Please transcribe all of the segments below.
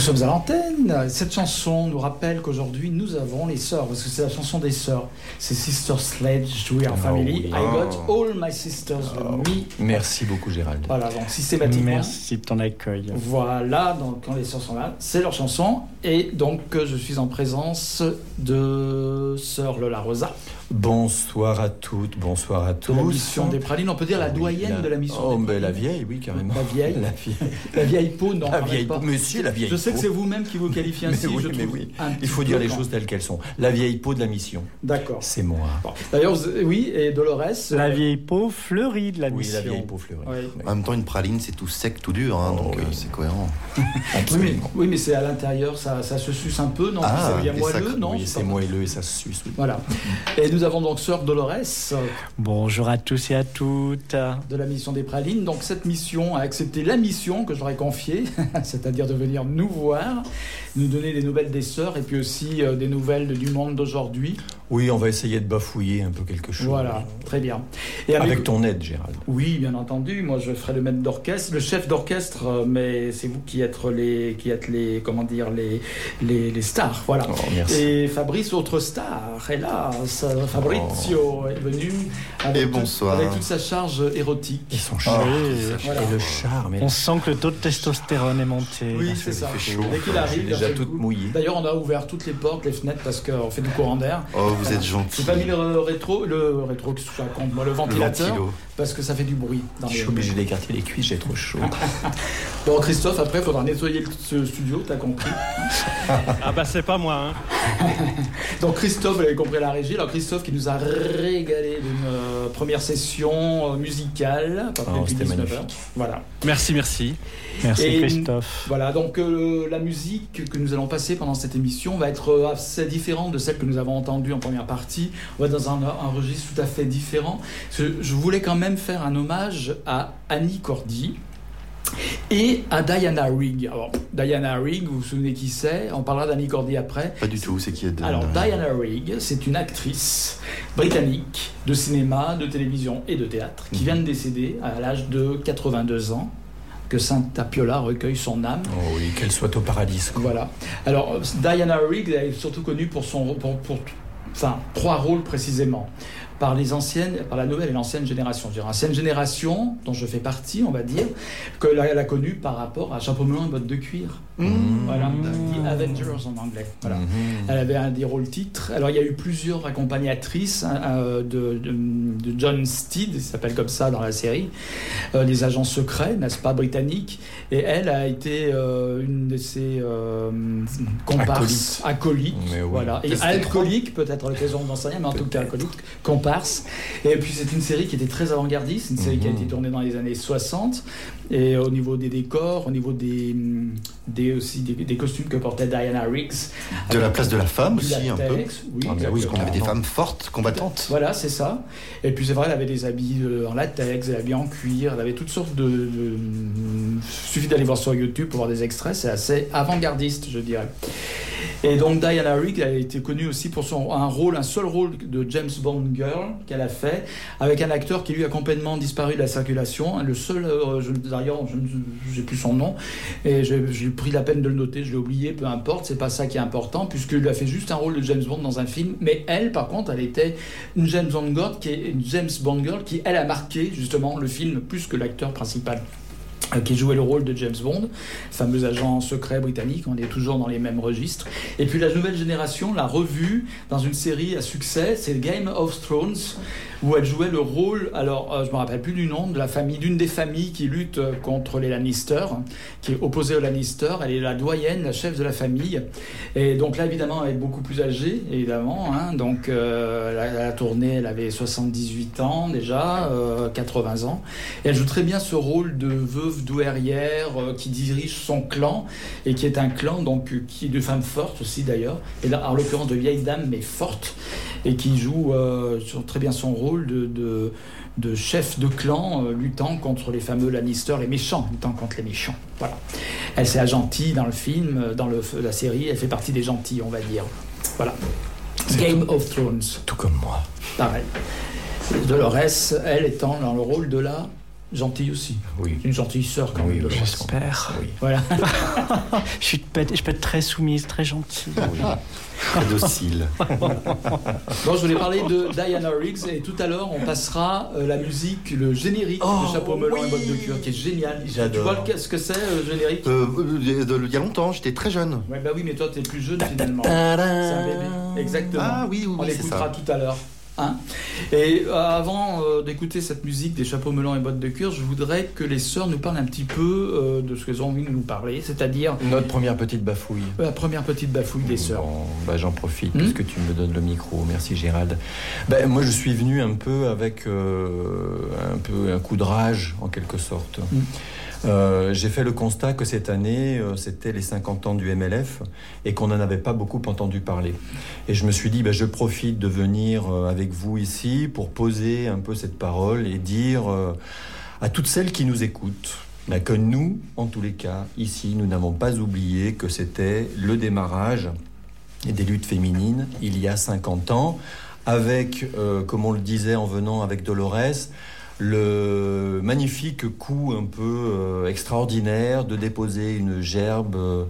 Sommes à l'antenne. Cette chanson nous rappelle qu'aujourd'hui nous avons les sœurs, parce que c'est la chanson des sœurs. C'est Sister Sledge, We Are Oh Family. oui. I got all my sisters with me. Merci beaucoup Gérald. Voilà, donc systématiquement. Merci de ton accueil. Voilà, donc quand les sœurs sont là, c'est leur chanson. Et donc je suis en présence de sœur Lola Rosa, Bonsoir à toutes, bonsoir à tous. la mission des pralines. On peut dire la Ah oui, doyenne la- de la mission Oh, des ben, la vieille, oui, carrément. La vieille. La vieille. La vieille peau, non, La vieille peau. Monsieur, la vieille Je sais que c'est vous-même qui vous qualifiez ainsi. mais oui, je mais oui. Il faut dire les choses telles qu'elles sont. La vieille peau de la mission. D'accord. C'est moi. Bon. D'ailleurs, oui, et Dolores. La euh, vieille peau fleurie de la Oui, mission. la vieille peau fleurie. Oui. En même temps, une praline, c'est tout sec, tout dur, hein, Oh, donc oui. euh, c'est cohérent. Oui, mais, Absolument. oui, mais c'est à l'intérieur, ça, ça se suce un peu, non? Ah, C'est bien moelleux, non? Oui, c'est moelleux et ça se suce. oui. Voilà. Et nous avons donc sœur Dolores Bonjour à tous et à toutes. de la mission des Pralines. Donc cette mission a accepté la mission que je leur ai confiée, c'est-à-dire de venir nous voir, nous donner des nouvelles des sœurs et puis aussi euh, des nouvelles du monde d'aujourd'hui. Oui, on va essayer de bafouiller un peu quelque chose. Voilà, très bien. Et Avec ton aide, Gérald. Oui, bien entendu. Moi, je ferai le maître d'orchestre, le chef d'orchestre, euh, mais c'est vous qui êtes les, qui êtes les, comment dire, les, les, les stars. Voilà. Oh, merci. Et Fabrice, autre star, hélas, Fabrizio est venu avec, Et tout- bonsoir. avec toute sa charge érotique. Et son charme. oui. Voilà. Et le charme. et On sent que le taux de testostérone est monté. Oui, Ah, c'est ça fait chaud. Dès qu'il arrive, déjà toute coup. mouillée. D'ailleurs, on a ouvert toutes les portes, les fenêtres parce qu'on fait du courant d'air. Oh, vous êtes gentil. J'ai pas mis le rétro, le rétro, que je raconte, moi, le ventilateur, parce que ça fait du bruit. Dans Je suis obligé d'écarter les cuisses, j'ai trop chaud. Bon, Christophe, après, il faudra nettoyer le- ce studio, t'as compris. Ah bah c'est pas moi. Hein. Donc Christophe, vous avez compris la régie. Alors Christophe qui nous a régalé d'une euh, première session euh, musicale, à peu près Oh, depuis c'était 19 magnifique. Voilà. Merci, merci. Merci Et- Christophe. Voilà, donc euh, la musique que nous allons passer pendant cette émission va être assez différente de celle que nous avons entendue en première partie. On va dans un, un registre tout à fait différent. Je, voulais quand même faire un hommage à Annie Cordy. Et à Diana Rigg. Alors, Diana Rigg, vous vous souvenez qui c'est? On parlera d'Annie Cordy après. Pas du tout, c'est qui est de... Alors, Diana Rigg, c'est une actrice britannique de cinéma, de télévision et de théâtre qui vient de décéder à l'âge de 82 ans. Que Sainte Apiola recueille son âme. Oh oui, qu'elle soit au paradis. quoi. Voilà. Alors, Diana Rigg elle est surtout connue pour son. Pour, pour- enfin, trois rôles précisément. Par les anciennes, par la nouvelle et l'ancienne génération. Dire, L'ancienne génération, dont je fais partie, on va dire, que la- elle a connue par rapport à Chapeau melon et bottes de cuir. Mmh. Voilà, The Avengers en anglais. Voilà. Mhm. Elle avait un des rôles titres. Alors, il y a eu plusieurs accompagnatrices hein, euh, de, de- de John Steed, il s'appelle comme ça dans la série, euh, les agents secrets, n'est-ce pas, britanniques. Et elle a été euh, une de ses euh, comparses, acolytes. Mais oui. Voilà. Et alcoolique, peut-être l'occasion d'en savoir, mais en tout cas alcoolique, comparse. Et puis, c'est une série qui était très avant-gardiste, une série qui a Mhm. été tournée dans les années 60. Et au niveau des décors, au niveau des, des, aussi des, des costumes que portait Diana Riggs. De la place de la femme aussi, un peu. Oui, Ah, Parce oui, exactement. qu'on avait des femmes fortes, combattantes. Voilà, c'est ça. Et puis c'est vrai, elle avait des habits euh, en latex, des habits en cuir, elle avait toutes sortes de. de- suffit d'aller voir sur YouTube pour voir des extraits, c'est assez avant-gardiste, je dirais. Et donc Diana Rigg, elle a été connue aussi pour son un rôle, un seul rôle de James Bond girl qu'elle a fait, avec un acteur qui lui a complètement disparu de la circulation. Le seul, euh, je- d'ailleurs, je n'ai plus son nom, et j'ai pris la peine de le noter, je l'ai oublié, peu importe, c'est pas ça qui est important, puisqu'il a fait juste un rôle de James Bond dans un film. Mais elle, par contre, elle était une James Bond girl qui est une James Bond girl qui, elle, a marqué justement le film plus que l'acteur principal euh, qui jouait le rôle de James Bond, fameux agent secret britannique, on est toujours dans les mêmes registres. Et puis la nouvelle génération l'a revue dans une série à succès, c'est Game of Thrones, où elle jouait le rôle, alors euh, je me rappelle plus du nom, de la famille, d'une des familles qui lutte euh, contre les Lannister, qui est opposée aux Lannister, elle est la doyenne, la chef de la famille, et donc là évidemment elle est beaucoup plus âgée, évidemment, hein, donc euh, la, tournée elle avait 78 ans déjà, euh, 80 ans, et elle joue très bien ce rôle de veuve douairière euh, qui dirige son clan et qui est un clan donc euh, qui de femmes fortes aussi d'ailleurs, et là en l'occurrence de vieilles dames mais fortes et qui joue euh, très bien son rôle de, de, de chef de clan euh, luttant contre les fameux Lannister, les méchants, luttant contre les méchants. Voilà. Elle c'est la gentille dans le film, euh, dans le, la série, elle fait partie des gentils on va dire. Voilà. Game of Thrones. Tout comme moi. Pareil. Dolores, elle étant dans le rôle de la gentille aussi. Oui. Une gentille sœur quand Oui, même. oui. J'espère. Oui. Voilà. Je, suis peut être, je peux être très soumise, très gentille. Très docile. Bon, je voulais parler de Diana Riggs et tout à l'heure on passera euh, la musique, le générique Oh, de Chapeau melon et oui. bottes de cuir qui est génial. J'adore. Tu vois le- ce que c'est le générique? Euh, euh, il y a longtemps, j'étais très jeune. Ouais, bah oui, mais toi t'es plus jeune finalement. C'est un bébé. Exactement. Ah oui, oui, On oui, l'écoutera tout à l'heure. Hein et euh, avant euh, d'écouter cette musique des chapeaux melons et bottes de cuir, je voudrais que les sœurs nous parlent un petit peu euh, de ce qu'elles ont envie de nous parler, c'est-à-dire Notre première petite bafouille. la première petite bafouille des sœurs. Bon, bah, J'en profite Hmm. puisque tu me donnes le micro. Merci Gérald. Ben, moi je suis venu un peu avec euh, un peu un coup de rage en quelque sorte. Hmm. Euh, J'ai fait le constat que cette année euh, c'était les 50 ans du MLF et qu'on n'en avait pas beaucoup entendu parler. Et je me suis dit ben, je profite de venir euh, avec vous ici pour poser un peu cette parole et dire à toutes celles qui nous écoutent ben, que nous, en tous les cas, ici, nous n'avons pas oublié que c'était le démarrage des luttes féminines il y a 50 ans, avec, comme on le disait en venant avec Dolores, le magnifique coup un peu euh, extraordinaire de déposer une gerbe euh,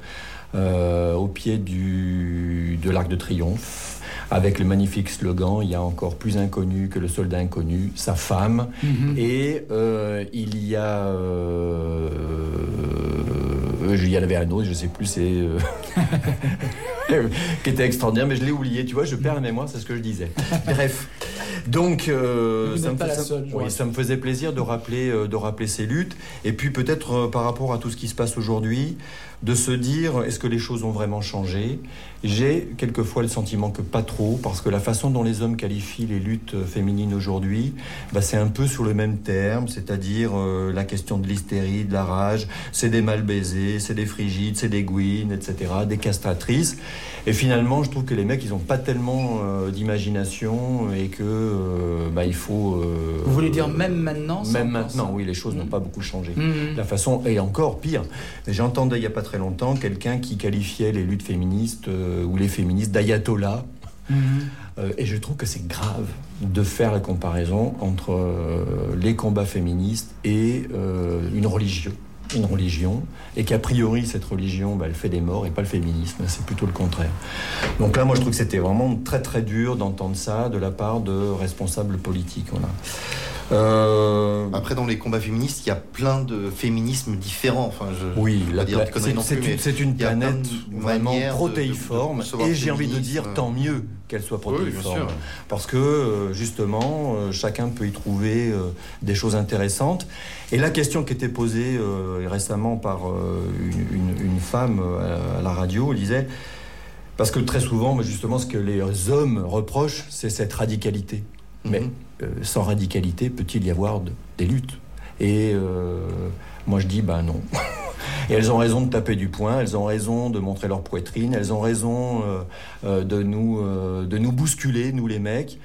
euh, au pied du, de l'Arc de Triomphe, avec le magnifique slogan Il y a encore plus inconnu que le soldat inconnu, sa femme. Mhm. Et euh, il y a euh, euh, il y en avait un autre, je sais plus, c'est. euh, qui était extraordinaire, mais je l'ai oublié, tu vois, je perds la mémoire, c'est ce que je disais. Bref. Donc, euh, ça, me pas fait- la ça- seule, je oui, vous ça me faisait plaisir de rappeler, euh, de rappeler ces luttes. Et puis, peut-être euh, par rapport à tout ce qui se passe aujourd'hui, de se dire est-ce que les choses ont vraiment changé? J'ai quelquefois le sentiment que pas trop, parce que la façon dont les hommes qualifient les luttes féminines aujourd'hui, bah, c'est un peu sur le même terme, c'est-à-dire la question de l'hystérie, de la rage, c'est des mal baisés, c'est des frigides, c'est des gouines, etc., des castratrices. Et finalement, je trouve que les mecs, ils n'ont pas tellement d'imagination et que euh, bah, il faut. euh, Vous voulez dire même maintenant Même maintenant, oui, les choses n'ont Mhm. pas beaucoup changé. Mhm. La façon, et encore pire, j'entendais il n'y a pas très longtemps quelqu'un qui qualifiait les luttes féministes euh, ou les féministes d'ayatollah. Euh, et je trouve que c'est grave de faire la comparaison entre euh, les combats féministes et euh, une religion. Une religion, et qu'a priori cette religion, bah, elle fait des morts et pas le féminisme, c'est plutôt le contraire. Donc là, moi, je trouve que c'était vraiment très très dur d'entendre ça de la part de responsables politiques. Voilà. Euh, Après, dans les combats féministes, il y a plein de féminismes différents. Enfin, je, Oui, la pla- c'est une, planète vraiment de- protéiforme de et j'ai envie de dire tant mieux qu'elle soit Oui, protéiforme sûr. parce que euh, justement euh, chacun peut y trouver euh, des choses intéressantes et la question qui était posée récemment par une, une- une femme à la radio disait parce que très souvent mais justement ce que les hommes reprochent c'est cette radicalité mais Mhm. euh, sans radicalité, peut-il y avoir de- des luttes? Et euh, moi je dis, ben non. Et elles ont raison de taper du poing, elles ont raison de montrer leur poitrine, elles ont raison euh, euh, de, nous, euh, de nous bousculer, nous les mecs,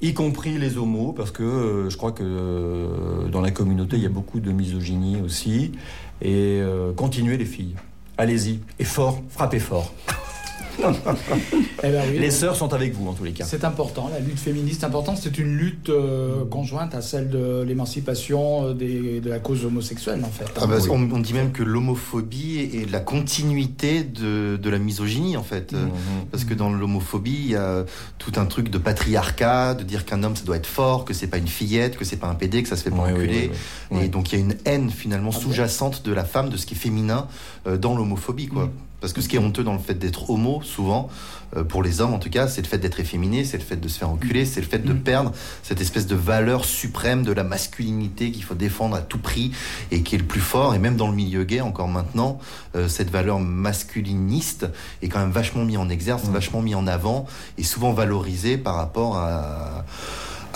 y compris les homos, parce que je crois que dans la communauté, il y a beaucoup de misogynie aussi. Et continuez les filles. Allez-y. Et fort, frappez fort. Eh ben oui, Les sœurs sont avec vous en tous les cas. C'est important, la lutte féministe est importante. C'est une lutte euh, conjointe à celle de l'émancipation euh, de la cause homosexuelle, en fait. Ah bah, Oui. on, on dit même que l'homophobie est la continuité de, de la misogynie, en fait. Mhm. Parce que dans l'homophobie, il y a tout un truc de patriarcat, de dire qu'un homme, ça doit être fort, que c'est pas une fillette, que c'est pas un PD, que ça se fait pas Oui, enculer. oui, oui. Et Oui. donc il y a une haine finalement Ah sous-jacente de la femme, de ce qui est féminin euh, dans l'homophobie, quoi. Mm. Parce que ce qui est honteux dans le fait d'être homo, souvent, euh, pour les hommes en tout cas, c'est le fait d'être efféminé, c'est le fait de se faire enculer, c'est le fait de Mm. perdre cette espèce de valeur suprême de la masculinité qu'il faut défendre à tout prix et qui est le plus fort. Et même dans le milieu gay, encore maintenant, euh, cette valeur masculiniste est quand même vachement mise en exergue, Mm. vachement mis en avant et souvent valorisée par rapport à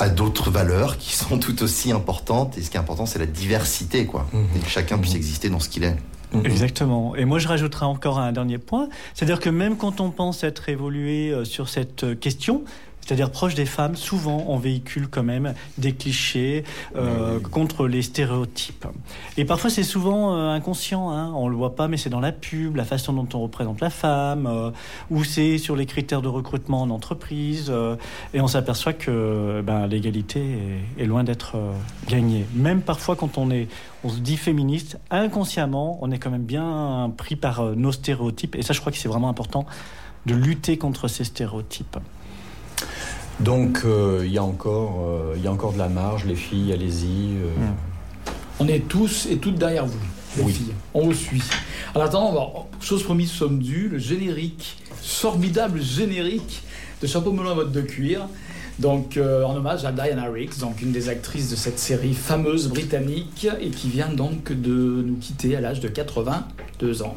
à d'autres valeurs qui sont tout aussi importantes. Et ce qui est important, c'est la diversité, quoi. Mhm. Et que chacun puisse exister dans ce qu'il est. Mhm. Exactement. Et moi, je rajouterai encore un dernier point. C'est-à-dire que même quand on pense être évolué euh, sur cette euh, question, c'est-à-dire proche des femmes, souvent on véhicule quand même des clichés euh, contre les stéréotypes. Et parfois c'est souvent euh, inconscient, hein. on le voit pas, mais c'est dans la pub, la façon dont on représente la femme, euh, ou c'est sur les critères de recrutement en entreprise, euh, et on s'aperçoit que ben, l'égalité est, est loin d'être euh, gagnée. Même parfois quand on est, on se dit féministe, inconsciemment, on est quand même bien pris par euh, nos stéréotypes, et ça je crois que c'est vraiment important de lutter contre ces stéréotypes. Donc euh, il y a encore, euh, il y a encore de la marge, les filles, allez-y. euh, Mm. On est tous et toutes derrière vous, les Oui. filles. On vous suit. En attendant, bon, chose promise, somme due, le générique, formidable générique de Chapeau melon à botte de cuir. Donc, en hommage à Diana Riggs, donc une des actrices de cette série fameuse britannique et qui vient donc de nous quitter à l'âge de 82 ans.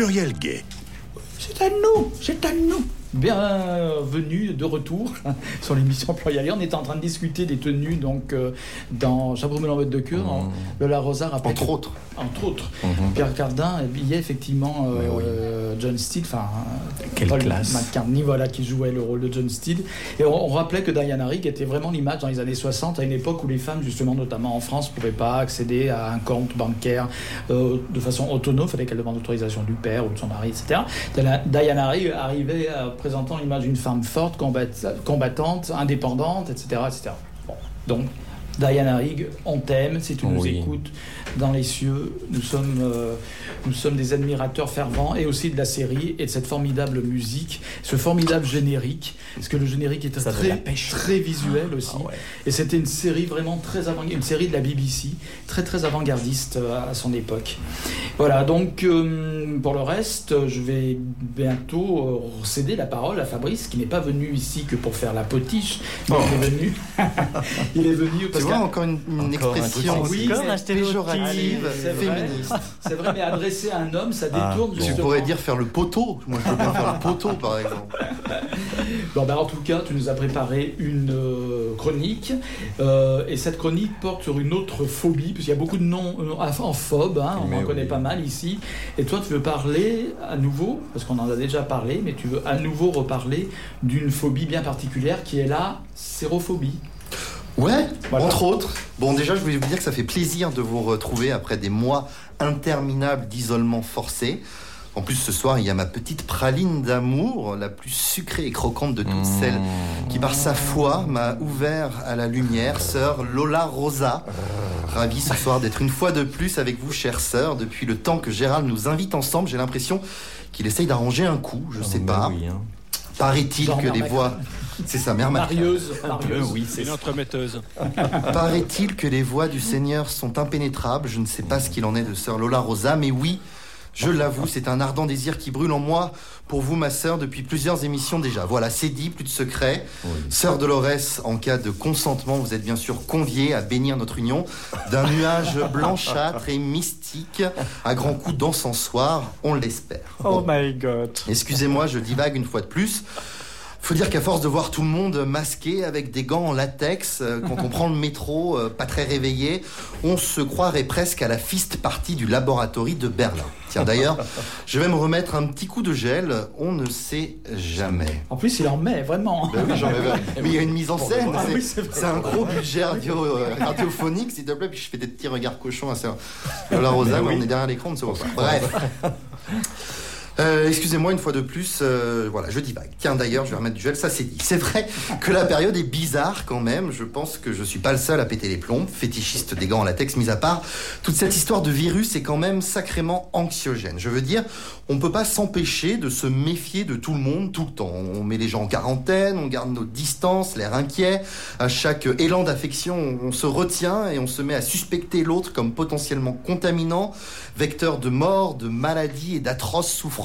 Pluriel gay. C'est à nous, c'est à nous. Bienvenue de retour sur l'émission Pluriel. On était en train de discuter des tenues donc euh, dans Chabrumel en mode de cure. dans Lola Rosa rappelait Entre que- autres. Entre autres. Mhm. Pierre Cardin habillait effectivement euh, oui. John Steele, enfin Quelle Paul classe. McCartney, voilà, qui jouait le rôle de John Steele. Et on, on rappelait que Diana Rigg était vraiment l'image dans les années 60, à une époque où les femmes, justement, notamment en France, ne pouvaient pas accéder à un compte bancaire euh, de façon autonome. Il fallait qu'elle demande l'autorisation du père ou de son mari, etc. Diana- Rigg arrivait euh, présentant l'image d'une femme forte, combat- combattante, indépendante, etc. etc. Bon. Donc, Diana Rigg, on t'aime, si tu nous Oui. écoutes dans les cieux. Nous sommes, euh, nous sommes des admirateurs fervents et aussi de la série et de cette formidable musique, ce formidable générique, parce que le générique Ça la très, très visuel aussi. Ah ouais. Et c'était une série vraiment très avant, une série de la BBC, très très avant-gardiste euh, à son époque. Voilà, donc euh, pour le reste, je vais bientôt euh, céder la parole à Fabrice, qui n'est pas venu ici que pour faire la potiche, mais il est venu. il est venu parce encore une, une Encore un expression Oui, un péjorative, vrai. féministe. c'est vrai, mais adressé à un homme, ça Ah, détourne. bon. Tu pourrais dire faire le poteau. Moi, je veux bien faire le poteau, par exemple. Bon, ben, en tout cas, tu nous as préparé une euh, chronique. euh, et cette chronique porte sur une autre phobie, puisqu'il y a beaucoup de noms euh, en phobes, hein, on Mais en connaît oui. pas mal ici. Et toi, tu veux parler à nouveau, parce qu'on en a déjà parlé, mais tu veux à nouveau reparler d'une phobie bien particulière qui est la sérophobie. Ouais, Voilà. entre autres. Bon, déjà, je voulais vous dire que ça fait plaisir de vous retrouver après des mois interminables d'isolement forcé. En plus, ce soir, il y a ma petite praline d'amour, la plus sucrée et croquante de toutes Mmh. celles qui, par sa foi, m'a ouvert à la lumière, sœur Lola Rosa. Ravi ce soir d'être une fois de plus avec vous, chère sœur. Depuis le temps que Gérald nous invite ensemble, j'ai l'impression qu'il essaye d'arranger un coup, je Ah, sais bah pas. oui, hein. Paraît-il que les voix... C'est sa mère. Marieuse. Euh, marieuse. oui, c'est Une ça. entremetteuse. Paraît-il que les voix du Seigneur sont impénétrables. Je ne sais pas ce qu'il en est de sœur Lola Rosa, mais oui, je l'avoue, c'est un ardent désir qui brûle en moi pour vous, ma sœur, depuis plusieurs émissions déjà. Voilà, c'est dit, plus de secret. Oui. Sœur Dolores, en cas de consentement, vous êtes bien sûr conviée à bénir notre union d'un nuage blanchâtre et mystique à grands coups d'encensoir, on l'espère. Oh Bon. my god. Excusez-moi, je divague une fois de plus. Faut dire qu'à force de voir tout le monde masqué avec des gants en latex, euh, quand on prend le métro, euh, pas très réveillé, on se croirait presque à la fist party du laboratoire de Berlin. Tiens d'ailleurs, je vais me remettre un petit coup de gel, on ne sait jamais. En plus, il en met, vraiment. Ben oui, j'en avais- Mais il y a une mise en scène, Ah c'est- oui, un gros budget radio, euh, radiophonique, s'il te plaît, puis je fais des petits regards cochons à ça. La Rosa, mais on est derrière l'écran, on ne se voit pas. Bref. Euh, Excusez-moi une fois de plus, euh, voilà, je divague. Tiens d'ailleurs, je vais remettre du gel, ça c'est dit. C'est vrai que la période est bizarre quand même. Je pense que je suis pas le seul à péter les plombs, fétichiste des gants en latex mis à part. Toute cette histoire de virus est quand même sacrément anxiogène. Je veux dire, on peut pas s'empêcher de se méfier de tout le monde tout le temps. On met les gens en quarantaine, on garde nos distances, l'air inquiet. À chaque élan d'affection, on se retient et on se met à suspecter l'autre comme potentiellement contaminant, vecteur de mort, de maladie et d'atroces souffrances.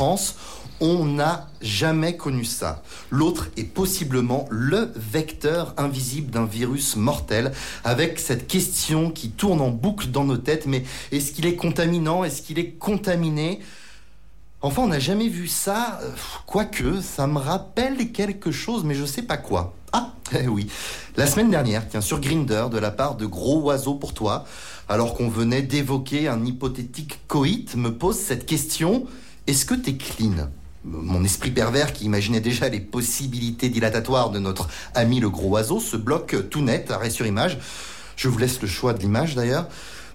On n'a jamais connu ça. L'autre est possiblement le vecteur invisible d'un virus mortel, avec cette question qui tourne en boucle dans nos têtes, mais est-ce qu'il est contaminant? Est-ce qu'il est contaminé? Enfin, on n'a jamais vu ça, quoique ça me rappelle quelque chose, mais je sais pas quoi. Ah, eh oui. La semaine dernière, tiens, sur Grinder, de la part de Gros Oiseau pour toi, alors qu'on venait d'évoquer un hypothétique coït, me pose cette question est-ce que t'es clean? Mon esprit pervers qui imaginait déjà les possibilités dilatatoires de notre ami le gros oiseau se bloque tout net, arrêt sur image. Je vous laisse le choix de l'image d'ailleurs.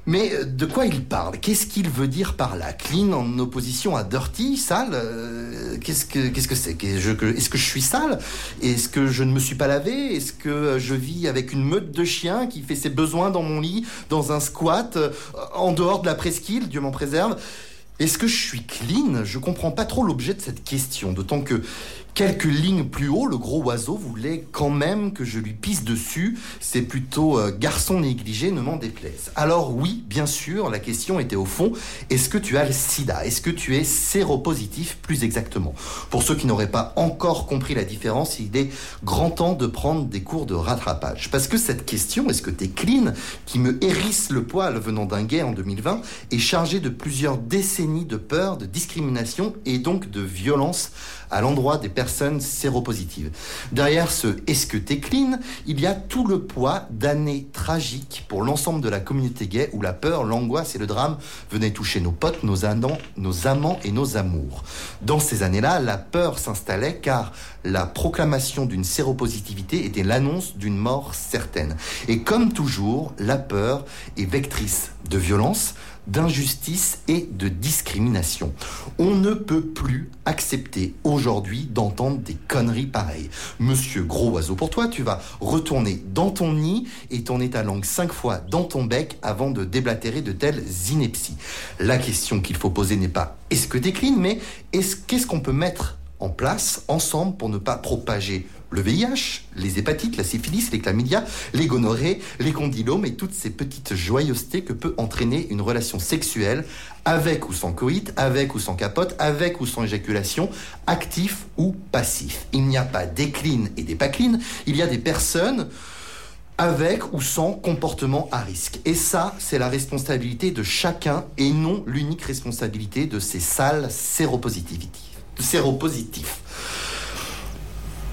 Mais euh, de quoi il parle? Qu'est-ce qu'il veut dire par là? Clean en opposition à dirty, sale Euh, Qu'est-ce que qu'est-ce que c'est? Est-ce que je suis sale? Est-ce que je ne me suis pas lavé? Est-ce que euh, je vis avec une meute de chiens qui fait ses besoins dans mon lit, dans un squat, en dehors de la presqu'île? Dieu m'en préserve. Est-ce que je suis clean? Je comprends pas trop l'objet de cette question, d'autant que Quelques lignes plus haut, le gros oiseau voulait quand même que je lui pisse dessus. C'est plutôt euh, garçon négligé, ne m'en déplaise. Alors oui, bien sûr, la question était au fond, est-ce que tu as le sida? Est-ce que tu es séropositif plus exactement? Pour ceux qui n'auraient pas encore compris la différence, il est grand temps de prendre des cours de rattrapage. Parce que cette question, est-ce que tu es clean, qui me hérisse le poil venant d'un gay en 2020, est chargée de plusieurs décennies de peur, de discrimination et donc de violence à l'endroit des personnes séropositives. Derrière ce est-ce que t'es clean, il y a tout le poids d'années tragiques pour l'ensemble de la communauté gay où la peur, l'angoisse et le drame venaient toucher nos potes, nos amants, nos amants et nos amours. Dans ces années-là, la peur s'installait car la proclamation d'une séropositivité était l'annonce d'une mort certaine. Et comme toujours, la peur est vectrice de violence, d'injustice et de discrimination. On ne peut plus accepter aujourd'hui d'entendre des conneries pareilles. Monsieur Gros Oiseau, pour toi, tu vas retourner dans ton nid et tourner ta langue cinq fois dans ton bec avant de déblatérer de telles inepties. La question qu'il faut poser n'est pas est-ce que clean, mais est-ce qu'est-ce qu'on peut mettre en place ensemble pour ne pas propager le VIH, les hépatites, la syphilis, les chlamydia, les gonorrhées, les condylomes et toutes ces petites joyeusetés que peut entraîner une relation sexuelle avec ou sans coït, avec ou sans capote, avec ou sans éjaculation, actif ou passif. Il n'y a pas des clean et des pas il y a des personnes avec ou sans comportement à risque. Et ça, c'est la responsabilité de chacun et non l'unique responsabilité de ces salles séropositifs. séropositifs.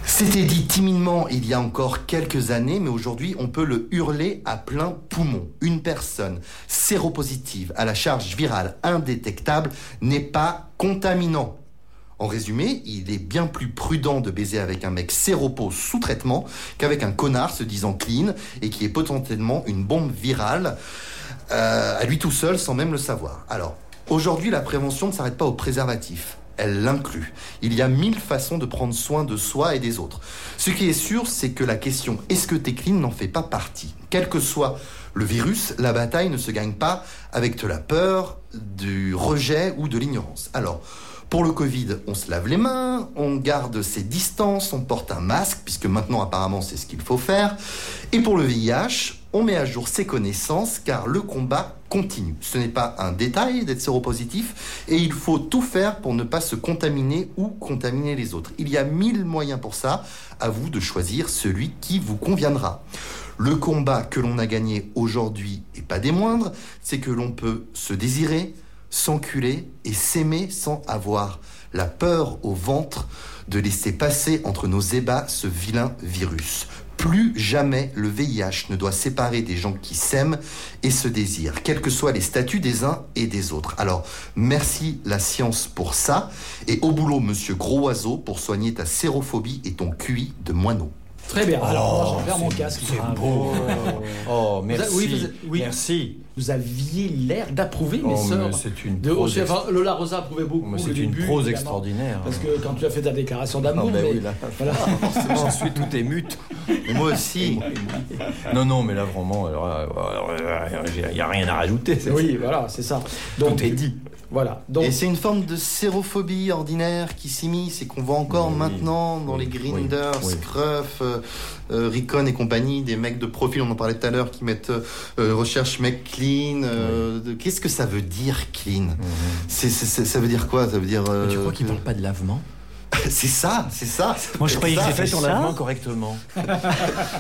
C'était dit timidement il y a encore quelques années, mais aujourd'hui on peut le hurler à plein poumon. Une personne séropositive à la charge virale indétectable n'est pas contaminant. En résumé, il est bien plus prudent de baiser avec un mec séropo sous traitement qu'avec un connard se disant clean et qui est potentiellement une bombe virale euh, à lui tout seul sans même le savoir. Alors, aujourd'hui, la prévention ne s'arrête pas au préservatif elle l'inclut. Il y a mille façons de prendre soin de soi et des autres. Ce qui est sûr, c'est que la question est-ce que t'es clean n'en fait pas partie? Quel que soit le virus, la bataille ne se gagne pas avec de la peur, du rejet ou de l'ignorance. Alors, pour le Covid, on se lave les mains, on garde ses distances, on porte un masque, puisque maintenant apparemment c'est ce qu'il faut faire. Et pour le VIH, on met à jour ses connaissances, car le combat continue. Ce n'est pas un détail d'être séropositif, et il faut tout faire pour ne pas se contaminer ou contaminer les autres. Il y a mille moyens pour ça, à vous de choisir celui qui vous conviendra. Le combat que l'on a gagné aujourd'hui, et pas des moindres, c'est que l'on peut se désirer, s'enculer et s'aimer sans avoir la peur au ventre de laisser passer entre nos ébats ce vilain virus. Plus jamais le VIH ne doit séparer des gens qui s'aiment et se désirent, quels que soient les statuts des uns et des autres. Alors, merci la science pour ça, et au boulot, monsieur Gros Oiseau, pour soigner ta sérophobie et ton QI de moineau. Très bien. Alors, je vais faire mon casque. C'est beau. Oh, merci. Oui, vous- oui. Merci. Vous aviez l'air d'approuver mes Oh, sœurs. c'est une De, prose enfin, Lola Rosa approuvait beaucoup. C'est une début, prose extraordinaire. Parce que quand tu as fait ta déclaration Ah, d'amour, ben mais- oui, là, voilà. J'en suis tout émute. Et moi aussi. Non, non, mais là, vraiment, il n'y a rien à rajouter. oui, voilà, c'est ça. Donc, Tout est dit. Voilà. Donc, Et c'est une forme de sérophobie ordinaire qui s'immisce et qu'on voit encore Oui, maintenant dans oui, les oui, oui. Scruff, euh, euh, Recon et compagnie, des mecs de profil, on en parlait tout à l'heure, qui mettent euh, euh, recherche mec clean. euh, de- Qu'est-ce que ça veut dire clean? C'est- Ça veut dire quoi? Ça veut dire. euh, Mais tu crois qu'ils que- parlent pas de lavement? C'est ça, c'est ça. Moi, je croyais que c'était ton ça lavement correctement.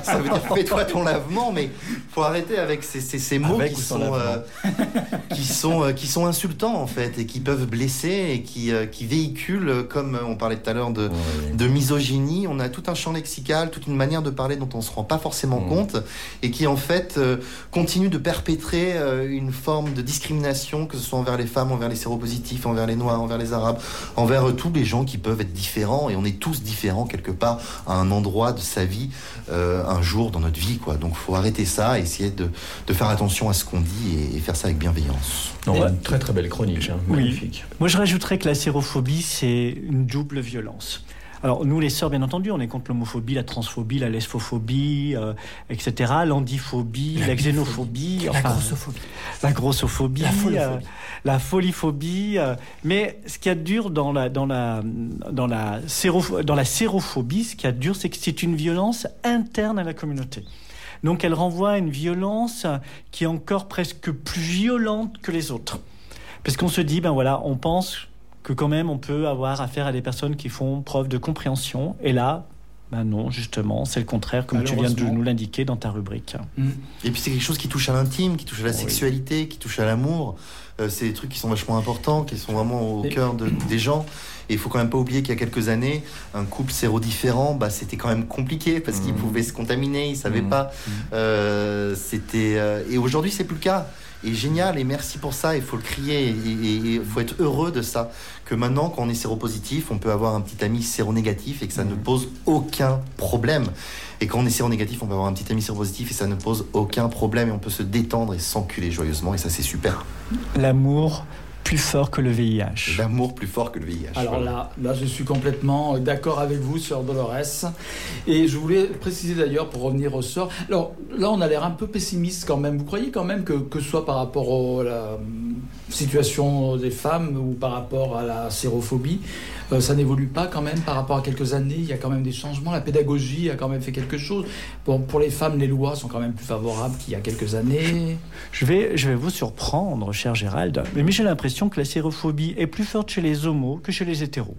Ça veut dire fais-toi ton lavement, mais faut arrêter avec ces, ces, ces mots Avec qui sont, euh, qui sont euh, qui sont insultants en fait et qui peuvent blesser et qui euh, qui véhiculent comme on parlait tout à l'heure de Ouais. de misogynie. On a tout un champ lexical, toute une manière de parler dont on se rend pas forcément Mm. compte et qui en fait euh, continue de perpétrer euh, une forme de discrimination, que ce soit envers les femmes, envers les séropositifs, envers les noirs, envers les arabes, envers euh, tous les gens qui peuvent être différents et on est tous différents quelque part à un endroit de sa vie, euh, un jour dans notre vie quoi. Donc faut arrêter ça, et essayer de, de faire attention à ce qu'on dit et, et faire ça avec bienveillance. Non, une très très belle chronique, hein, Oui. magnifique. Moi, je rajouterais que la sérophobie, c'est une double violence. Alors nous les sœurs, bien entendu, on est contre l'homophobie, la transphobie, la lesbophobie, euh, etc., l'andiphobie, la, xénophobie, La enfin, grossophobie. la grossophobie, La euh, la foliphobie. euh, mais ce qui est dur dans la, dans la, dans la, séro- dans la sérophobie, ce qui est dur, c'est que c'est une violence interne à la communauté. Donc elle renvoie à une violence qui est encore presque plus violente que les autres. Parce qu'on se dit, ben voilà, on pense que quand même on peut avoir affaire à des personnes qui font preuve de compréhension. Et là, ben non, justement, c'est le contraire, comme tu viens de nous l'indiquer dans ta rubrique. Et puis c'est quelque chose qui touche à l'intime, qui touche à la sexualité, qui touche à l'amour. Euh, c'est des trucs qui sont vachement importants, qui sont vraiment au cœur de- des gens. Et il faut quand même pas oublier qu'il y a quelques années, un couple séro-différent, bah, c'était quand même compliqué parce qu'ils Mhm. pouvaient se contaminer, ils savaient Mhm. pas. Euh, c'était euh, et aujourd'hui c'est plus le cas. Et génial et merci pour ça. Il faut le crier et il faut être heureux de ça. Que maintenant, quand on est séropositif, on peut avoir un petit ami séronégatif et que ça ne pose aucun problème. Et quand on est séronégatif, on peut avoir un petit ami séropositif et ça ne pose aucun problème et on peut se détendre et s'enculer joyeusement et ça c'est super. L'amour plus fort que le VIH. L'amour plus fort que le VIH. Alors là, là, je suis complètement d'accord avec vous, Sœur Dolores. Et je voulais préciser d'ailleurs, pour revenir au sort, alors là, on a l'air un peu pessimiste quand même. Vous croyez quand même que, que ce soit par rapport à la euh, situation des femmes ou par rapport à la sérophobie, euh, ça n'évolue pas quand même par rapport à quelques années? Il y a quand même des changements. La pédagogie a quand même fait quelque chose. Bon, pour les femmes, les lois sont quand même plus favorables qu'il y a quelques années. Je vais, je vais vous surprendre, cher Gérald, mais, mais j'ai l'impression que la sérophobie est plus forte chez les homos que chez les hétéros.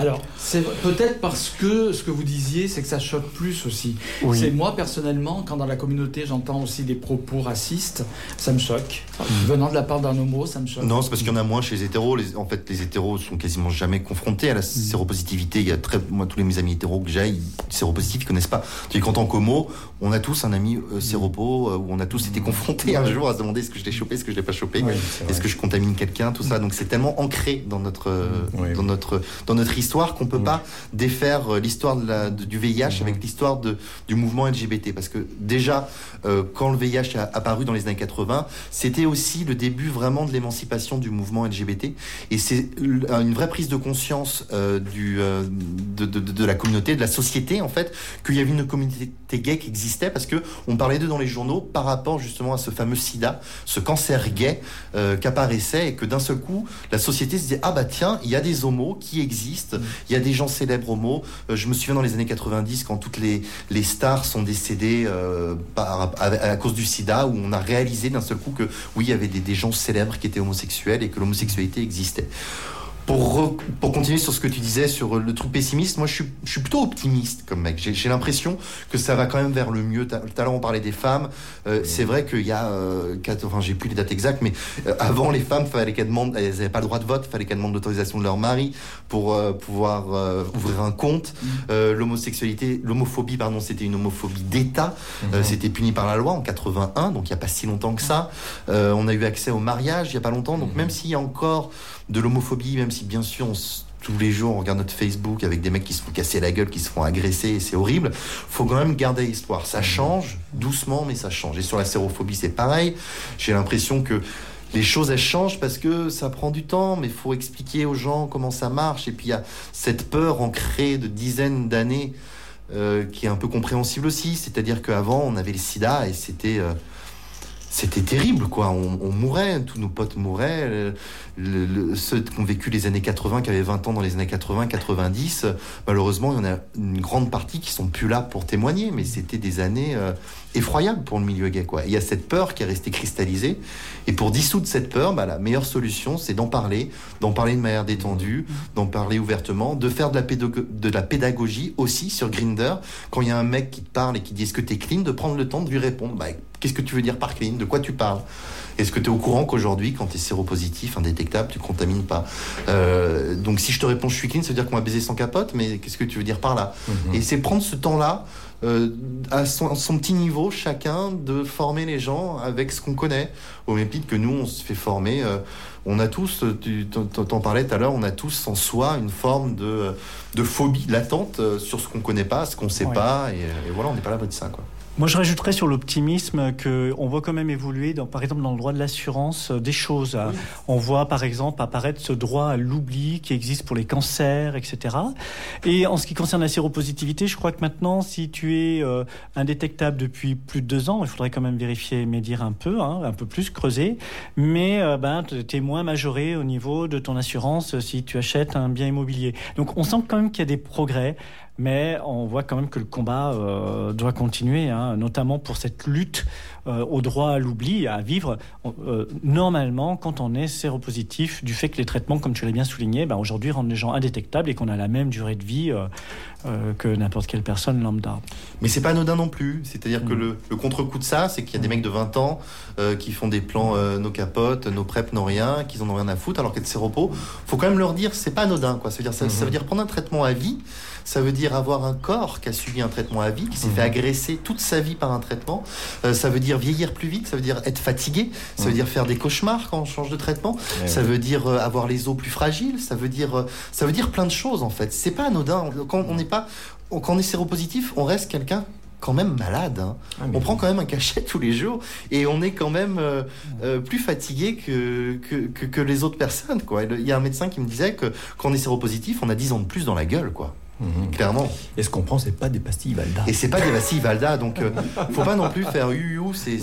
Alors, c'est peut-être parce que ce que vous disiez, c'est que ça choque plus aussi. Oui. C'est moi personnellement, quand dans la communauté j'entends aussi des propos racistes, ça me choque. Venant de la part d'un homo, ça me choque. Non, c'est parce qu'il y en a moins chez les hétéros. Les- en fait, les hétéros sont quasiment jamais confrontés à la séropositivité. Il y a très, moi, tous les mes amis hétéros que j'ai, ils- séropositifs, ils connaissent pas. Tu dis qu'en tant qu'homo, on a tous un ami euh, séropo, euh, où on a tous été confrontés un jour à se demander est-ce que je l'ai chopé, est-ce que je l'ai pas chopé, Oui, est-ce que je contamine quelqu'un, tout ça. Donc c'est tellement ancré dans notre, euh, Oui, dans notre, dans notre histoire qu'on peut pas défaire euh, l'histoire du VIH avec l'histoire du mouvement LGBT. Parce que déjà, euh, quand le VIH a apparu dans les années 80, c'était aussi le début vraiment de l'émancipation du mouvement LGBT. Et c'est une vraie prise de conscience euh, du, euh, de, de- de- de la communauté, de la société, en fait, qu'il y avait une communauté gay qui existait parce que on parlait d'eux dans les journaux par rapport justement à ce fameux sida, ce cancer gay qu'apparaissait et que d'un seul coup, la société se disait, ah bah tiens, il y a des homos qui existent, il y a des gens célèbres homos. Euh, je me souviens dans les années 90 quand toutes les, stars sont décédées euh, par, à, à cause du sida, où on a réalisé d'un seul coup que oui, il y avait des gens célèbres qui étaient homosexuels et que l'homosexualité existait. Pour, re- pour continuer sur ce que tu disais sur le truc pessimiste, moi je suis, je suis plutôt optimiste comme mec. J'ai l'impression que ça va quand même vers le mieux. Tout à l'heure on parlait des femmes. Euh, C'est vrai qu'il y a, euh, quatre- enfin j'ai plus les dates exactes, mais euh, avant les femmes, fallait qu'elles demandent, elles n'avaient pas le droit de vote, fallait qu'elles demandent l'autorisation de leur mari pour euh, pouvoir euh, ouvrir un compte. Euh, L'homosexualité, l'homophobie, pardon, c'était une homophobie d'État. Euh, c'était puni par la loi en 81, donc il n'y a pas si longtemps que ça. Euh, on a eu accès au mariage il n'y a pas longtemps, donc même s'il y a encore de l'homophobie, même si bien sûr tous les jours on regarde notre Facebook avec des mecs qui se font casser la gueule, qui se font agresser, et c'est horrible. Faut quand même garder espoir. Ça change doucement, mais ça change. Et sur la sérophobie, c'est pareil. J'ai l'impression que les choses elles changent parce que ça prend du temps, mais faut expliquer aux gens comment ça marche. Et puis il y a cette peur ancrée de dizaines d'années euh, qui est un peu compréhensible aussi. C'est-à-dire qu'avant on avait le sida et c'était euh, terrible, quoi. On, on mourait, tous nos potes mouraient. Le- le- ceux qui ont vécu les années 80, qui avaient 20 ans dans les années 80, 90, euh, malheureusement, il y en a une grande partie qui sont plus là pour témoigner, mais c'était des années euh, effroyables pour le milieu gay, quoi. Il y a cette peur qui est restée cristallisée. Et pour dissoudre cette peur, bah, la meilleure solution, c'est d'en parler, d'en parler de manière détendue, d'en parler ouvertement, de faire de la, pédago- de la pédagogie aussi sur Grinder. Quand il y a un mec qui te parle et qui dit est-ce que t'es clean, de prendre le temps de lui répondre. Bah, Qu'est-ce que tu veux dire par clean? De quoi tu parles? Est-ce que tu es au courant qu'aujourd'hui, quand tu es séropositif, indétectable, tu contamines pas Euh, Donc si je te réponds je suis clean, ça veut dire qu'on va baiser sans capote, mais qu'est-ce que tu veux dire par là Et c'est prendre ce temps-là, euh, à son, son petit niveau, chacun, de former les gens avec ce qu'on connaît. Au titre que nous, on se fait former. euh, on a tous, tu t'en- parlais tout à l'heure, on a tous en soi une forme de, de phobie latente sur ce qu'on connaît pas, ce qu'on sait Ouais. pas, et, et voilà, on n'est pas là de ça, quoi. Moi, je rajouterais sur l'optimisme que on voit quand même évoluer, dans, par exemple, dans le droit de l'assurance, euh, des choses. On voit, par exemple, apparaître ce droit à l'oubli qui existe pour les cancers, etc. Et en ce qui concerne la séropositivité, je crois que maintenant, si tu es euh, indétectable depuis plus de deux ans, il faudrait quand même vérifier, médire un peu, hein, un peu plus, creuser. Mais euh, ben, tu es moins majoré au niveau de ton assurance si tu achètes un bien immobilier. Donc, on sent quand même qu'il y a des progrès. Mais on voit quand même que le combat euh, doit continuer, hein, notamment pour cette lutte euh, au droit à l'oubli, à vivre euh, normalement quand on est séropositif, du fait que les traitements, comme tu l'as bien souligné, ben, aujourd'hui rendent les gens indétectables et qu'on a la même durée de vie que n'importe quelle personne lambda. Mais c'est pas anodin non plus. C'est-à-dire que Mm. le, le contre-coup de ça, c'est qu'il y a des mecs de 20 ans qui font des plans nos capotes, nos prep, nos rien, qu'ils en ont rien à foutre, alors qu'être séropos, faut quand même leur dire, c'est pas anodin. Quoi. Ça, veut dire, ça, ça veut dire prendre un traitement à vie, ça veut dire avoir un corps qui a subi un traitement à vie, qui s'est fait agresser toute sa vie par un traitement. Euh, ça veut dire vieillir plus vite, ça veut dire être fatigué, ça veut dire faire des cauchemars quand on change de traitement, Ouais, ça veut dire euh, avoir les os plus fragiles, ça veut dire, euh, ça veut dire plein de choses en fait. C'est pas anodin. Quand on n'est pas, quand on est séropositif, on reste quelqu'un quand même malade. hein. Ah, On prend quand même un cachet tous les jours et on est quand même euh, euh, plus fatigué que, que, que, que les autres personnes. Quoi. Il y a un médecin qui me disait que quand on est séropositif, on a 10 ans de plus dans la gueule, quoi. Mhm. Clairement. Et ce qu'on prend, c'est pas des pastilles Valda. Et c'est pas des vacilles Valda, donc euh, faut pas non plus faire you, c'est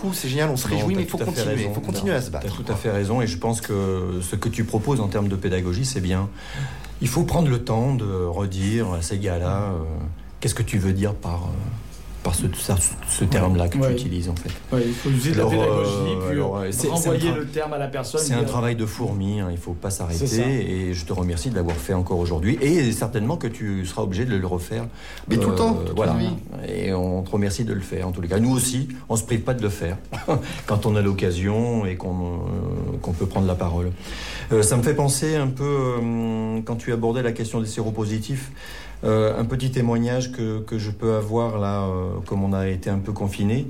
cool, c'est génial, on se réjouit, mais il faut continuer, faut continuer Non, à se battre. T'as tout à fait raison et je pense que ce que tu proposes en termes de pédagogie, c'est bien. Il faut prendre le temps de redire à ces gars-là euh, qu'est-ce que tu veux dire par, euh, par ce, terme-là que Ouais. tu utilises en fait. Ouais, il faut user de la pédagogie, euh, puis alors, renvoyer tra- le terme à la personne. C'est un dire- travail de fourmi, hein, il ne faut pas s'arrêter et je te remercie de l'avoir fait encore aujourd'hui et certainement que tu seras obligé de le refaire. Mais tout le temps, voilà. Et on te remercie de le faire en tous les cas. Nous aussi, on se prive pas de le faire quand on a l'occasion et qu'on euh, peut prendre la parole. Euh, ça me fait penser un peu, euh, quand tu abordais la question des séropositifs, euh, un petit témoignage que, que je peux avoir là, euh, comme on a été un peu confiné.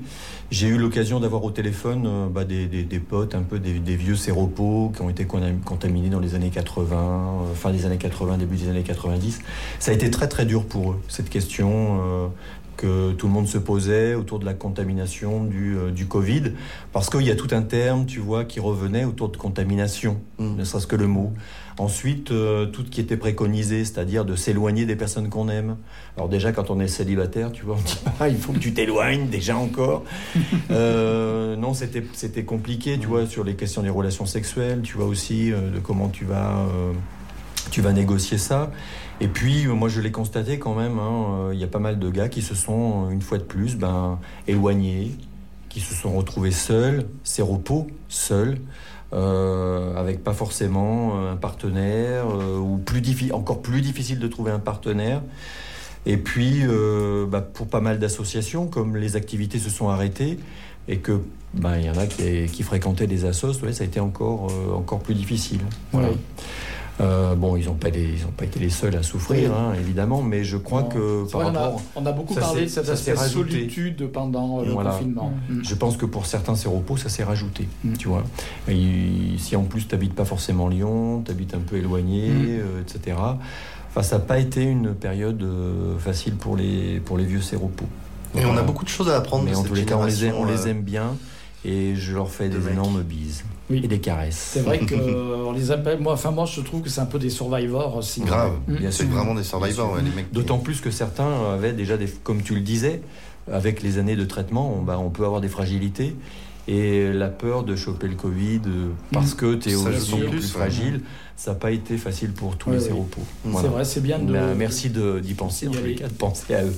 J'ai eu l'occasion d'avoir au téléphone euh, bah, des, des- des potes, un peu des, des vieux séropos qui ont été contaminés dans les années 80, euh, fin des années 80, début des années 90. Ça a été très très dur pour eux, cette question euh, que tout le monde se posait autour de la contamination du, euh, du Covid, parce qu'il y a tout un terme, tu vois, qui revenait autour de contamination, Mm. ne serait-ce que le mot. Ensuite, euh, tout ce qui était préconisé, c'est-à-dire de s'éloigner des personnes qu'on aime. Alors déjà, quand on est célibataire, tu vois, on dit ah, il faut que tu t'éloignes déjà encore. Euh, non, c'était c'était compliqué, tu vois, sur les questions des relations sexuelles, tu vois aussi euh, de comment tu vas tu vas négocier ça. Et puis, moi, je l'ai constaté quand même. hein, Il y a pas mal de gars qui se sont, une fois de plus, ben, éloignés, qui se sont retrouvés seuls, séropos, seuls, euh, avec pas forcément euh, un partenaire, euh, ou plus encore plus difficile de trouver un partenaire. Et puis, euh, bah, pour pas mal d'associations, comme les activités se sont arrêtées, et que ben, il y en a qui, qui fréquentaient des assos, ouais, ça a été encore, euh, encore plus difficile. Voilà. Euh, bon, ils n'ont pas, les- ils ont pas été les seuls à souffrir, hein, évidemment, mais je crois Non. que par vrai, on, a, rapport, on a beaucoup ça parlé s'est- de cet ça s'est aspect rajouté. solitude pendant le Voilà. confinement. Mm. je pense que pour certains séropos, ça s'est rajouté, Mm. tu vois. Et si en plus tu n'habites pas forcément Lyon, tu habites un peu éloigné, Mm. euh, etc. Enfin, ça n'a pas été une période euh, facile pour les, pour les vieux séropos. Et on a beaucoup de choses à apprendre. Mais de en cette tous les cas, on les, aime, on génération, les aime bien et je leur fais de des mecs. énormes bises Oui. et des caresses. C'est vrai qu'on les appelle. Moi, enfin, moi, je trouve que c'est un peu des survivors aussi. Grave. Mm. Bien C'est vraiment des survivors, ouais, les mecs. qui- D'autant plus que certains avaient déjà des, comme tu le disais, avec les années de traitement, on, bah, on peut avoir des fragilités. Et la peur de choper le Covid euh, parce que tu es en plus, fragile, ça n'a pas été facile pour tous Ouais, les ouais. séropos. C'est Voilà. vrai, c'est bien de. Bah, merci de- d'y penser, en tous les cas, de penser à eux.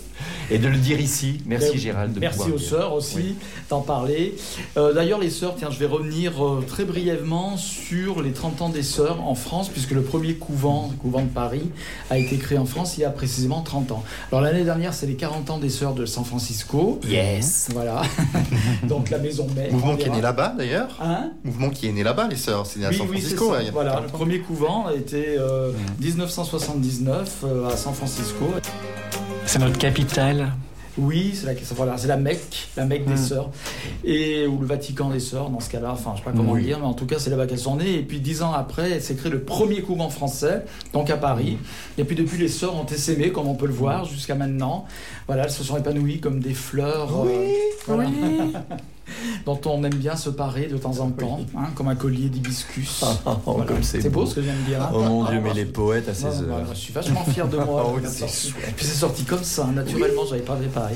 Et de le dire ici. Merci Ben, Gérald de Merci aux sœurs aussi Oui. d'en parler. Euh, D'ailleurs, les sœurs, tiens, je vais revenir euh, très brièvement sur les 30 ans des sœurs en France, puisque le premier couvent, le couvent de Paris, a été créé en France il y a précisément 30 ans. Alors l'année dernière, c'est les 40 ans des sœurs de San Francisco. Yes. Voilà. Donc la maison mère. Mouvement qui est né là-bas d'ailleurs. Hein? Mouvement qui est né là-bas, les sœurs. C'est né à oui, San Francisco. ça. ouais, Voilà, le premier couvent a été euh, Mm. 1979 euh, à San Francisco. C'est notre capitale. Oui, c'est la, voilà, c'est la Mecque, la Mecque des Mm. sœurs, et ou le Vatican des sœurs dans ce cas-là. Enfin, je sais pas comment Oui. dire, mais en tout cas, c'est là-bas qu'elles sont nées. Et puis dix ans après, s'est créé le premier couvent français, donc à Paris. Et puis depuis, les sœurs ont essaimé, comme on peut le voir, jusqu'à maintenant. Voilà, elles se sont épanouies comme des fleurs. euh, voilà. dont on aime bien se parer de temps en temps, hein, comme un collier d'hibiscus. Oh, Voilà. comme c'est c'est beau. beau. ce que je viens de dire. hein. Oh mon Ah, Dieu, mais les poètes à 16 bah, heures. je suis vachement fier de moi. Oh. Puis c'est sorti comme ça, naturellement, j'avais pas préparé.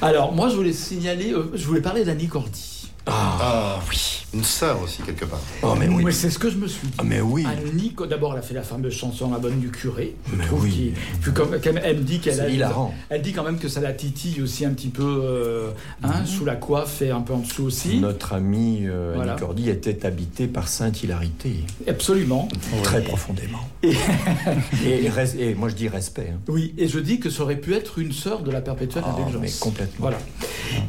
Alors, moi, je voulais signaler, euh, je voulais parler d'Annie Cordy. Ah oui, une sœur aussi quelque part. Oh, mais oui. c'est ce que je me suis dit. Ah, mais oui. Annie, Co- d'abord, elle a fait la fameuse chanson La bonne du curé. Je Mais trouve oui. Puis comme, comme elle me dit qu'elle a. C'est hilarant. Elle dit quand même que ça la titille aussi un petit peu euh, hein, Mhm. sous la coiffe et un peu en dessous aussi. Notre amie euh, Voilà. Annie Cordy était habitée par Sainte Hilarité, Absolument. très profondément. Et- Et, res- et moi je dis respect. hein. Oui, et je dis que ça aurait pu être une sœur de la perpétuelle Ah, indulgence. mais complètement. Voilà.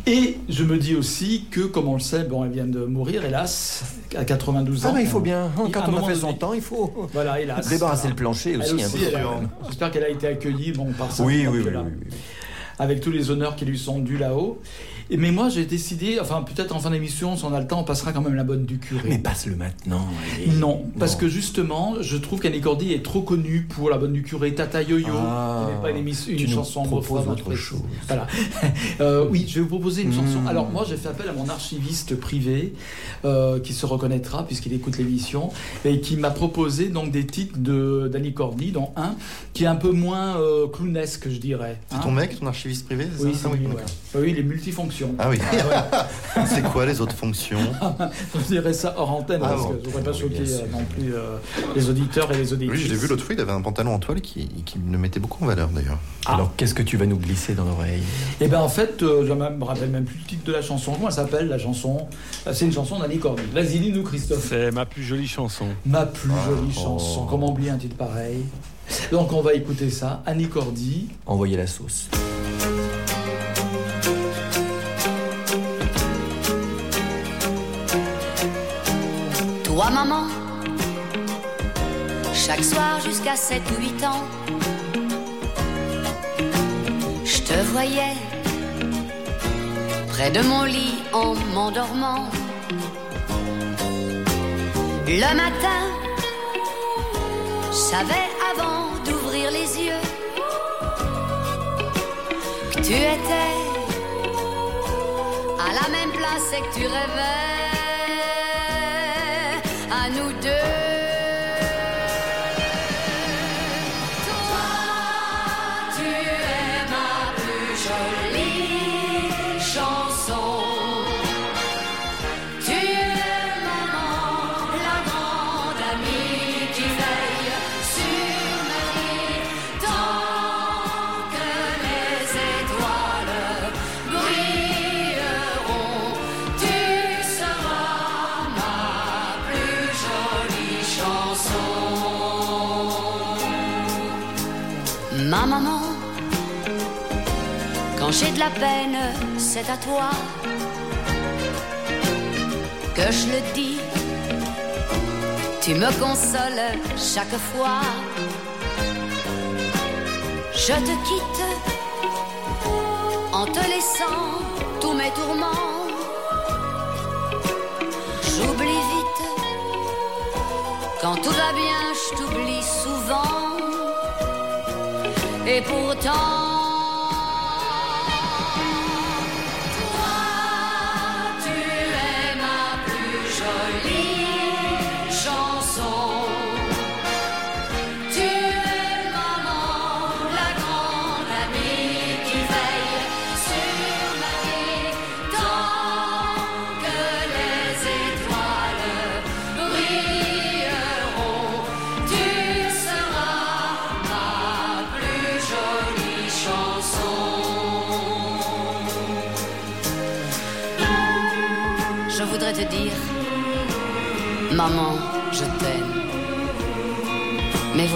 Et je me dis aussi que, comme on le sait, bon, elle vient de mourir, hélas, à 92 ans. Ah, mais il faut bien, hein, quand on a fait son donné. temps, il faut Voilà, hélas. débarrasser le Voilà. plancher Elle aussi. un aussi, J'espère qu'elle a été accueillie bon, par sa Oui, oui, oui, oui. avec tous les honneurs qui lui sont dus là-haut. Et mais moi, j'ai décidé, enfin peut-être en fin d'émission, si on a le temps, on passera quand même la bonne du curé. Mais passe-le maintenant. allez. Non, parce que justement, je trouve qu'Annie Cordy est trop connue pour La Bonne du Curé, Tata Yo-Yo, Ah, pas une, émission- une tu nous chanson proposes anglophone, autre chose. Voilà. Euh, oui, je vais vous proposer une chanson. Mm. Alors moi, j'ai fait appel à mon archiviste privé, euh, qui se reconnaîtra puisqu'il écoute l'émission, et qui m'a proposé donc des titres de d'Annie Cordy, dont un qui est un peu moins euh, clownesque, je dirais. C'est hein. ton mec, ton archiviste privé Oui, ça? d'accord. ouais. Oui, il est Ah oui. Ah ouais. c'est quoi les autres fonctions Je dirais ça hors antenne Ah parce bon. que je voudrais pas choquer bien euh, non plus euh, les auditeurs et les auditrices. Oui, je l'ai vu l'autre fois, il avait un pantalon en toile qui, qui le mettait beaucoup en valeur d'ailleurs. Ah. Alors qu'est-ce que tu vas nous glisser dans l'oreille? Et ben en fait, euh, je me rappelle même plus le titre de la chanson. Comment elle s'appelle la chanson? Euh, C'est une chanson d'Annie Cordy. Vas-y, dis-nous Christophe. C'est ma plus jolie chanson. Ma plus jolie oh. chanson. Comment oublier un titre pareil? Donc on va écouter ça. Annie Cordy. Envoyez la sauce. Toi, maman, chaque soir jusqu'à 7 ou 8 ans, je te voyais près de mon lit en m'endormant. Le matin, je savais avant d'ouvrir les yeux que tu étais à la même place et que tu rêvais nous deux. J'ai de la peine, c'est à toi que je le dis. Tu me consoles chaque fois. Je te quitte en te laissant tous mes tourments. J'oublie vite. Quand tout va bien, je t'oublie souvent. Et pourtant.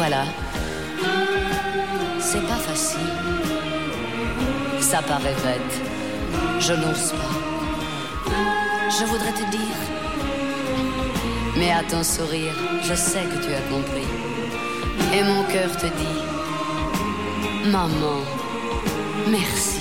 Voilà, c'est pas facile. Ça paraît bête, je n'ose pas. Je voudrais te dire, mais à ton sourire, je sais que tu as compris. Et mon cœur te dit, maman, merci.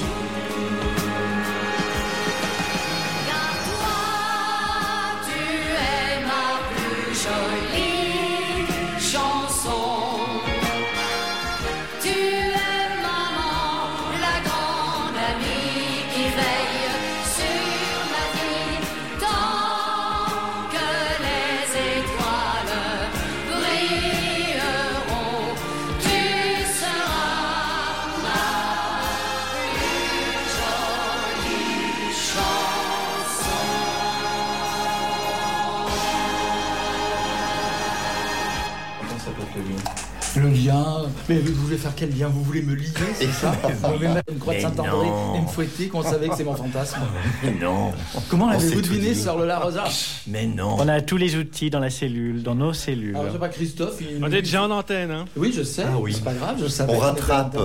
Le lien. Mais vous voulez faire quel lien Vous voulez me lier, c'est ça Vous voulez mettre une croix de Mais Saint-André et me fouetter quand on savait que c'est mon fantasme Non, Comment l'avez-vous deviné. Sœur Lola Rosa mais non. On a tous les outils dans la cellule, dans nos cellules. Alors, je sais pas, Christophe. il- On est déjà en antenne, hein Oui, je sais. Ah oui. C'est pas grave, je savais. On qu'on rattrape,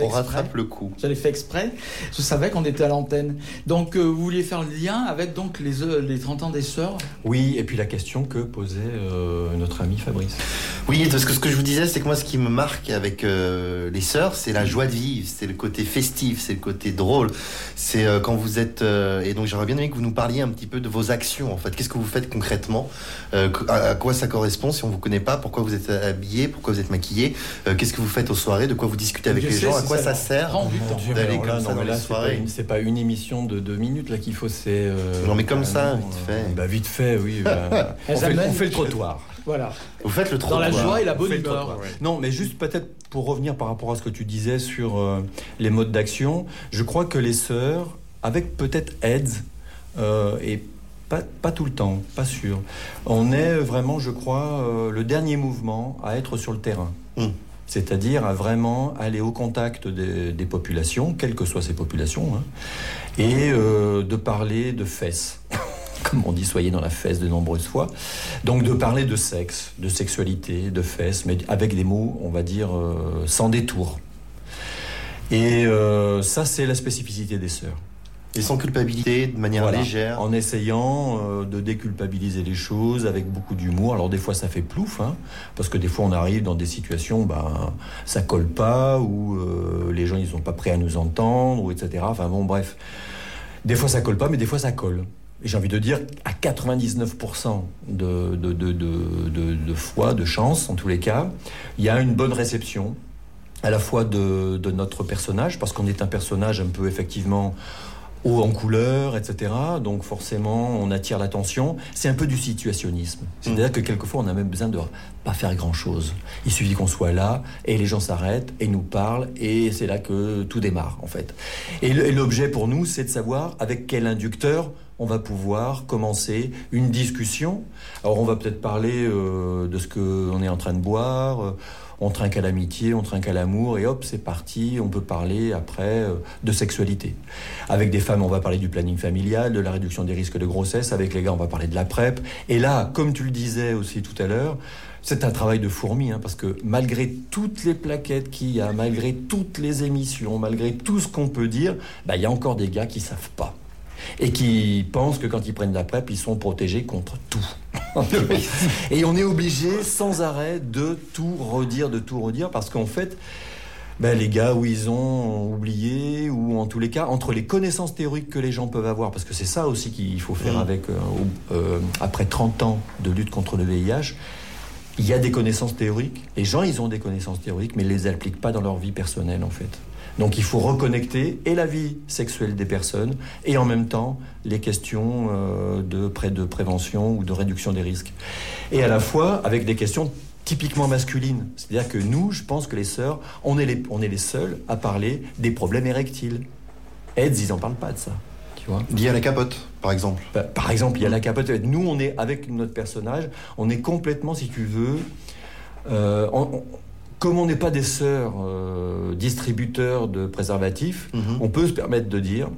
on rattrape le coup. J'avais fait exprès. Je savais qu'on était à l'antenne. Donc, euh, vous vouliez faire le lien avec donc les, euh, les 30 ans des sœurs Oui, et puis la question que posait euh, notre ami Fabrice. Oui, parce que ce que je vous disais, c'est que moi, ce qui me marque avec euh, les sœurs, c'est la joie de vivre, c'est le côté festif, c'est le côté drôle. C'est euh, quand vous êtes. euh, et donc, j'aurais bien aimé que vous nous parliez un petit peu de vos actions, en fait. Qu'est-ce que vous faites concrètement Euh, à, à quoi ça correspond si on vous connaît pas Pourquoi vous êtes habillé Pourquoi vous êtes maquillé Euh, Qu'est-ce que vous faites aux soirées De quoi vous discutez avec Dieu les gens À quoi ça sert. Dieu, d'aller alors là, comme ça non, dans les là, c'est pas soirées. une- C'est pas, une émission de deux minutes là qu'il faut, c'est. euh, Non, mais comme ça, vite euh, fait. bah, vite fait, oui. bah, on, fait, on fait le trottoir. Voilà. Vous faites le Dans trottoir. la joie et la On bonne humeur. Non, mais juste peut-être pour revenir par rapport à ce que tu disais sur euh, les modes d'action, je crois que les sœurs, avec peut-être aides, euh, et pas, pas tout le temps, pas sûr, on est vraiment, je crois, euh, le dernier mouvement à être sur le terrain. Mm. C'est-à-dire à vraiment aller au contact des, des populations, quelles que soient ces populations, hein, et euh, de parler de fesses. Comme on dit, soyez dans la fesse de nombreuses fois. Donc de parler de sexe, de sexualité, de fesses, mais avec des mots, on va dire, euh, sans détour. Et euh, ça, c'est la spécificité des sœurs. Et sans culpabilité, de manière Voilà. légère. En essayant euh, de déculpabiliser les choses avec beaucoup d'humour. Alors des fois ça fait plouf, hein, parce que des fois on arrive dans des situations, ben ça colle pas, ou euh, les gens ils sont pas prêts à nous entendre, ou etc. Enfin bon bref, des fois ça colle pas, mais des fois ça colle. J'ai envie de dire à 99% de, de, de, de, de, de fois, de chance en tous les cas, il y a une bonne réception à la fois de, de notre personnage, parce qu'on est un personnage un peu effectivement haut en couleur, etc. Donc forcément, on attire l'attention. C'est un peu du situationnisme. C'est-à-dire que quelquefois, on a même besoin de pas faire grand-chose. Il suffit qu'on soit là, et les gens s'arrêtent, et nous parlent, et c'est là que tout démarre, en fait. Et l'objet pour nous, c'est de savoir avec quel inducteur on va pouvoir commencer une discussion. Alors on va peut-être parler euh, de ce qu'on est en train de boire, euh, on trinque à l'amitié, on trinque à l'amour, et hop, c'est parti, on peut parler après euh, de sexualité. Avec des femmes, on va parler du planning familial, de la réduction des risques de grossesse, avec les gars, on va parler de la PrEP. Et là, comme tu le disais aussi tout à l'heure, c'est un travail de fourmi, hein, parce que malgré toutes les plaquettes qu'il y a, malgré toutes les émissions, malgré tout ce qu'on peut dire, bah, il y a encore des gars qui savent pas et qui pensent que quand ils prennent la PrEP, ils sont protégés contre tout. et on est obligé sans arrêt de tout redire, de tout redire, parce qu'en fait, ben, les gars, où ils ont oublié, ou en tous les cas, entre les connaissances théoriques que les gens peuvent avoir, parce que c'est ça aussi qu'il faut faire avec, euh, euh, après 30 ans de lutte contre le VIH, il y a des connaissances théoriques, les gens, ils ont des connaissances théoriques, mais ils les appliquent pas dans leur vie personnelle, en fait. Donc il faut reconnecter et la vie sexuelle des personnes et en même temps les questions euh, de, pré- de prévention ou de réduction des risques. Et à la fois avec des questions typiquement masculines. C'est-à-dire que nous, je pense que les sœurs, on est les, on est les seuls à parler des problèmes érectiles. AIDS, ils en parlent pas de ça. Tu vois Lié à la capote, par exemple. bah, par exemple, il y a la capote. Nous, on est avec notre personnage, on est complètement, si tu veux, euh, on- on- comme on n'est pas des sœurs euh, distributeurs de préservatifs, Mhm. on peut se permettre de dire.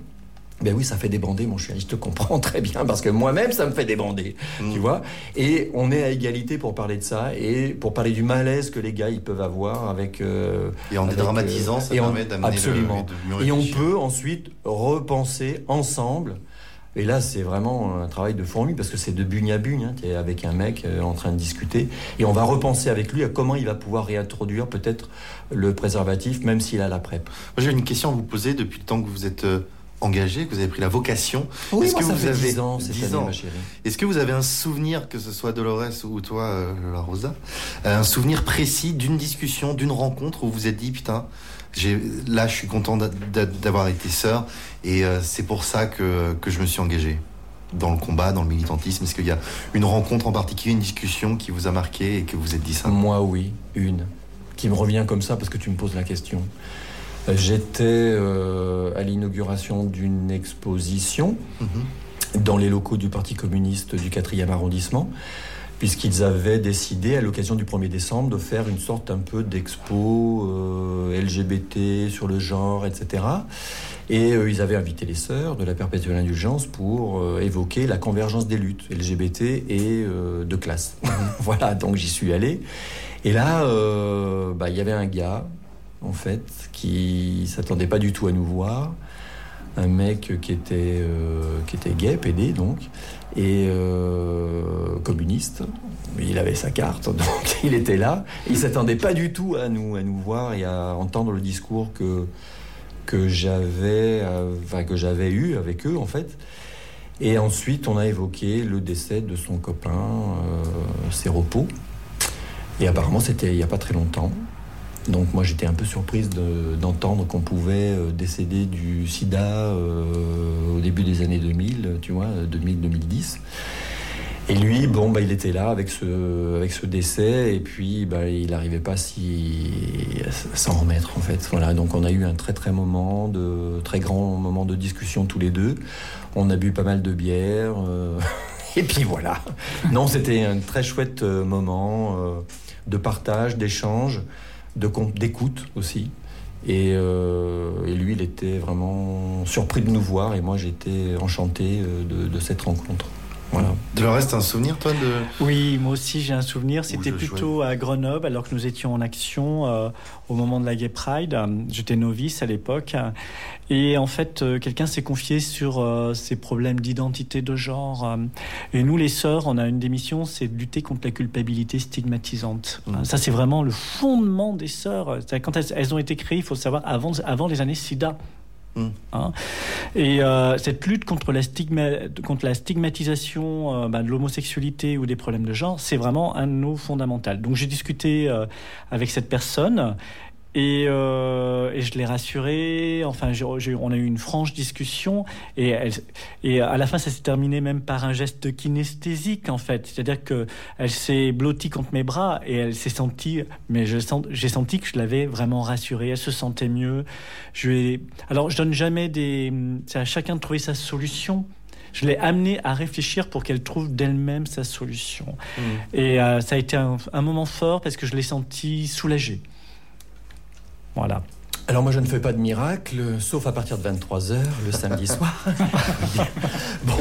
Ben oui, ça fait débander, mon chéri, je te comprends très bien, parce que moi-même, ça me fait débander, Mhm. tu vois. Et on est à égalité pour parler de ça, et pour parler du malaise que les gars, ils peuvent avoir avec... euh, Et en dédramatisant, ça et en- permet d'amener le- Absolument. mieux et on peut ensuite repenser ensemble. Et là, c'est vraiment un travail de fourmi parce que c'est de bugne à bugne. tu es avec un mec euh, en train de discuter. Et on va repenser avec lui à comment il va pouvoir réintroduire peut-être le préservatif, même s'il a la PrEP. Moi, j'ai une question à vous poser depuis le temps que vous êtes euh, engagé, que vous avez pris la vocation. Oui, Est-ce moi, que ça vous fait avez 10 ans cette 10 année, ans. ma chérie. Est-ce que vous avez un souvenir, que ce soit Dolores ou toi, euh, la Rosa, euh, un souvenir précis d'une discussion, d'une rencontre où vous vous êtes dit putain, là, je suis content d'a- d'a- d'avoir été sœur et euh, c'est pour ça que, que je me suis engagé dans le combat, dans le militantisme. Est-ce qu'il y a une rencontre en particulier, une discussion qui vous a marqué et que vous êtes dit ça? Moi, oui, une. Qui me revient comme ça parce que tu me poses la question. Euh, J'étais euh, à l'inauguration d'une exposition Mhm. dans les locaux du Parti communiste du 4e arrondissement. Puisqu'ils avaient décidé à l'occasion du 1er décembre de faire une sorte un peu d'expo euh, LGBT sur le genre, etc. Et euh, ils avaient invité les sœurs de la perpétuelle indulgence pour euh, évoquer la convergence des luttes LGBT et de classe. voilà, donc j'y suis allé. Et là, bah, il y avait un gars, en fait, qui s'attendait pas du tout à nous voir. Un mec qui était, euh, gay, PD donc, et euh, communiste. Il avait sa carte, donc il était là. Il s'attendait pas du tout à nous, à nous voir et à entendre le discours que, euh, j'avais eu avec eux, en fait. Et ensuite, on a évoqué le décès de son copain, euh, Séropo. Et apparemment, c'était il n'y a pas très longtemps. Donc moi, j'étais un peu surprise de- d'entendre qu'on pouvait euh, décéder du sida euh, au début des années 2000, tu vois, 2000-2010. Et lui, bon, bah, il était là avec ce, avec ce décès, et puis bah, il n'arrivait pas si, s'en remettre, en fait. Voilà, donc on a eu un très très moment, de très grand moment de discussion tous les deux. On a bu pas mal de bière, euh, et puis voilà. Non, c'était un très chouette euh, moment euh, de partage, d'échange, d'écoute aussi. Et, euh, et lui, il était vraiment surpris de nous voir, et moi, j'étais enchanté euh, de cette rencontre. Voilà. De le reste, un souvenir, toi, de. Oui, moi aussi j'ai un souvenir. C'était plutôt à Grenoble, alors que nous étions en action euh, au moment de la Gay Pride. J'étais novice à l'époque. Et en fait, euh, quelqu'un s'est confié sur euh, ces problèmes d'identité de genre. euh, Et nous, les sœurs, on a une des missions, c'est de lutter contre la culpabilité stigmatisante. Mhm. Ça, c'est vraiment le fondement des sœurs. Quand elles, elles ont été créées, il faut savoir, avant, avant les années SIDA. Hein. Et euh, cette lutte contre la, stigma- contre la stigmatisation euh, bah, de l'homosexualité ou des problèmes de genre, c'est vraiment un de nos fondamentaux. Donc j'ai discuté euh, avec cette personne et, euh, et je l'ai rassurée. Enfin, on a eu une franche discussion et, elle, et à la fin, ça s'est terminé même par un geste kinesthésique en fait. C'est-à-dire que elle s'est blottie contre mes bras et elle s'est sentie, mais j'ai senti que je l'avais vraiment rassurée. Elle se sentait mieux. Je lui ai- alors, je donne jamais des. C'est à chacun de trouver sa solution. Je l'ai amenée à réfléchir pour qu'elle trouve d'elle-même sa solution. Et euh, ça a été un, un moment fort parce que je l'ai senti soulagée. Voilà. Alors moi je ne fais pas de miracle, sauf à partir de 23h le samedi soir. bon,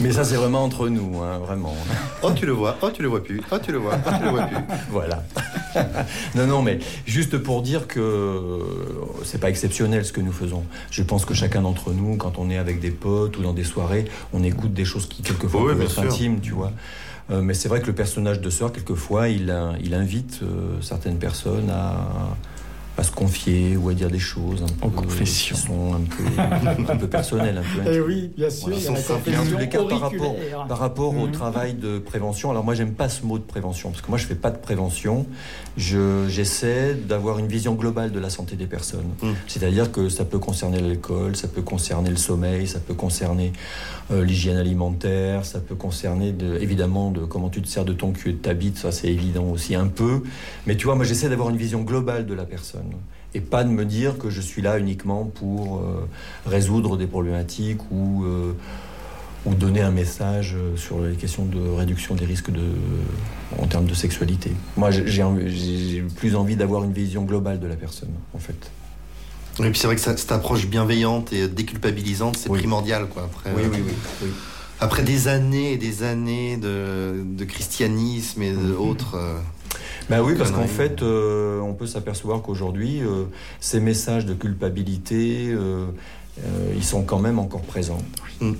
mais ça c'est vraiment entre nous, hein, vraiment. Oh, tu le vois, oh, tu le vois plus, oh, tu le vois, oh, tu le vois plus. Voilà. non, non, mais juste pour dire que c'est pas exceptionnel ce que nous faisons. Je pense que chacun d'entre nous, quand on est avec des potes ou dans des soirées, on écoute des choses qui quelquefois Oui, peuvent être sûr. intimes, tu vois. Euh, mais c'est vrai que le personnage de Sœur, quelquefois, il, euh, il invite euh, certaines personnes à, à se confier ou à dire des choses un En peu, confession. qui sont un peu, un peu personnelles, un peu intimes. Eh oui, bien sûr, Voilà, il y a la sans simple- Et en tous confession les cas, par rapport, auriculaire. par rapport au Mhm. travail de prévention, alors moi j'aime pas ce mot de prévention, parce que moi je fais pas de prévention, Je- j'essaie d'avoir une vision globale de la santé des personnes. Mhm. C'est-à-dire que ça peut concerner l'alcool, ça peut concerner le sommeil, ça peut concerner euh, l'hygiène alimentaire, ça peut concerner de- évidemment de comment tu te sers de ton cul et de ta bite, ça c'est évident aussi un peu. Mais tu vois, moi j'essaie d'avoir une vision globale de la personne et pas de me dire que je suis là uniquement pour euh, résoudre des problématiques ou, euh, ou donner un message euh, sur les questions de réduction des risques de, en termes de sexualité. Moi, j'ai- plus envie d'avoir une vision globale de la personne, en fait. Et puis c'est vrai que cette approche bienveillante et déculpabilisante, c'est Oui. primordial, quoi. Après, Oui, oui, oui. oui. après des années et des années de, de christianisme et d'autres. Bah oui, parce qu'en fait, euh, on peut s'apercevoir qu'aujourd'hui, euh, ces messages de culpabilité, euh, ils sont quand même encore présents. Mm.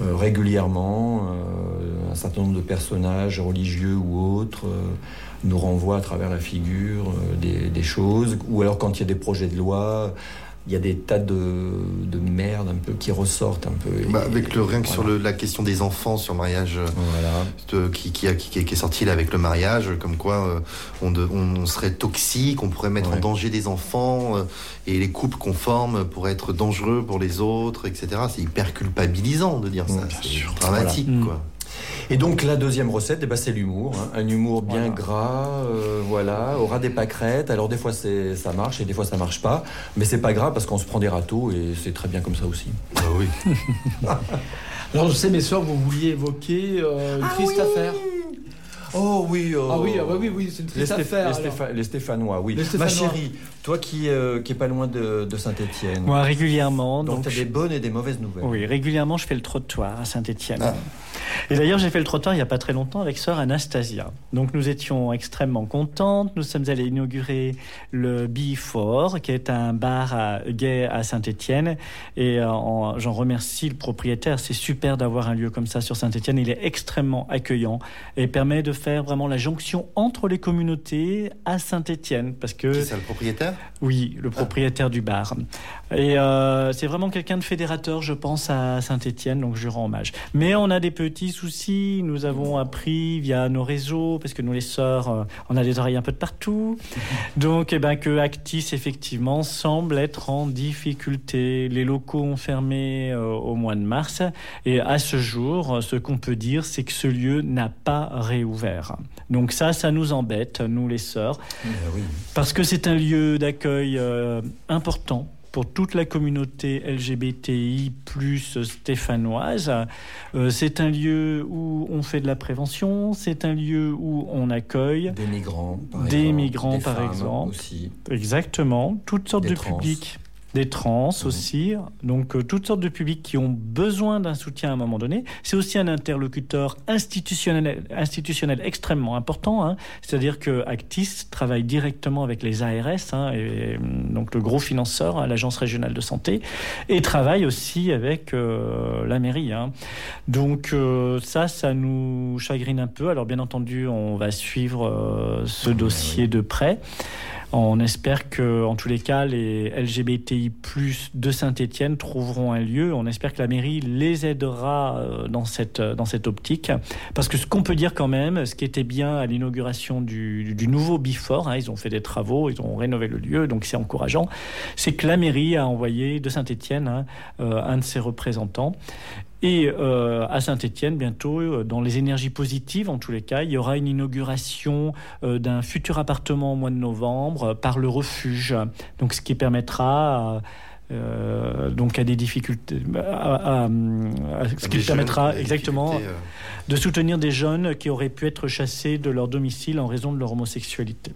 Régulièrement, un certain nombre de personnages religieux ou autres nous renvoient à travers la figure des, des choses, ou alors quand il y a des projets de loi, il y a des tas de, de merde un peu qui ressortent un peu. bah, Et- avec le rien que sur le- la question des enfants sur le mariage euh, Voilà. de- qui, qui, a- qui- qui est sorti là avec le mariage, comme quoi euh, on, de- on- serait toxique, on pourrait mettre en danger des enfants euh, et les couples qu'on forme pourraient être dangereux pour les autres, etc. C'est hyper culpabilisant de dire ça. Mm, bien C'est dramatique, Voilà. quoi. Et donc la deuxième recette, eh ben, c'est l'humour. hein. Un humour bien Voilà. gras, euh, voilà, aura des pâquerettes. Alors des fois c'est, ça marche et des fois ça marche pas. Mais c'est pas grave parce qu'on se prend des râteaux et c'est très bien comme ça aussi. Ah oui. Alors je sais, mes soeurs, vous vouliez évoquer euh, une Ah triste affaire. Oh oui. oh. Ah oui, ah bah oui, oui, c'est une Les, triste Stéph- affaire. les. Stépha- les Stéphanois, oui. Les Ma Stéphanois. chérie, toi qui, euh, qui est pas loin de, Saint-Étienne. Moi, régulièrement. Donc, donc tu as je- des bonnes et des mauvaises nouvelles. Oui, régulièrement, je fais le trottoir à Saint-Étienne. Ah. Et d'ailleurs, j'ai fait le trottoir il n'y a pas très longtemps avec sœur Anastasia. Donc, nous étions extrêmement contentes. Nous sommes allés inaugurer le Bifort, qui est un bar à, gay à Saint-Étienne. Et euh, en- j'en remercie le propriétaire. C'est super d'avoir un lieu comme ça sur Saint-Étienne. Il est extrêmement accueillant et permet de faire vraiment la jonction entre les communautés à Saint-Étienne. Parce que c'est le propriétaire? Oui, le propriétaire du bar. Et euh, c'est vraiment quelqu'un de fédérateur, je pense, à Saint-Étienne, donc je rends hommage. Mais on a des petits soucis. Nous avons appris via nos réseaux, parce que nous les sœurs, euh, on a des oreilles un peu de partout. Donc, eh ben, que Actis, effectivement, semble être en difficulté. Les locaux ont fermé euh, au mois de mars. Et à ce jour, ce qu'on peut dire, c'est que ce lieu n'a pas réouvert. Donc ça, ça nous embête, nous les sœurs. Eh oui. Parce que c'est un lieu d'accueil euh, important pour toute la communauté LGBTI plus stéphanoise. Euh, c'est un lieu où on fait de la prévention, c'est un lieu où on accueille Des migrants, par Des exemple. migrants, Des par exemple. Aussi. exactement toutes sortes Des de trans. publics. Des trans aussi, donc euh, toutes sortes de publics qui ont besoin d'un soutien à un moment donné. C'est aussi un interlocuteur institutionnel, institutionnel extrêmement important. hein. C'est-à-dire que Actis travaille directement avec les ARS, hein, et, hum, donc le gros financeur, hein, l'Agence régionale de santé, et travaille aussi avec euh, la mairie. hein. Donc euh, ça, ça nous chagrine un peu. Alors bien entendu, on va suivre euh, ce Oui, dossier de près. On espère que, en tous les cas, les LGBTI+ de Saint-Étienne trouveront un lieu. On espère que la mairie les aidera euh, dans cette dans cette optique, parce que ce qu'on peut dire quand même, ce qui était bien à l'inauguration du, nouveau Bifort, hein, ils ont fait des travaux, ils ont rénové le lieu, donc c'est encourageant. C'est que la mairie a envoyé de Saint-Étienne hein, euh, un de ses représentants. Et euh, à Saint-Étienne, bientôt, euh, dans les énergies positives, en tous les cas, il y aura une inauguration euh, d'un futur appartement au mois de novembre par le refuge. Donc, ce qui permettra. euh, donc à des difficultés, à- à- à- ce qui permettra exactement de soutenir des jeunes qui auraient pu être chassés de leur domicile en raison de leur homosexualité.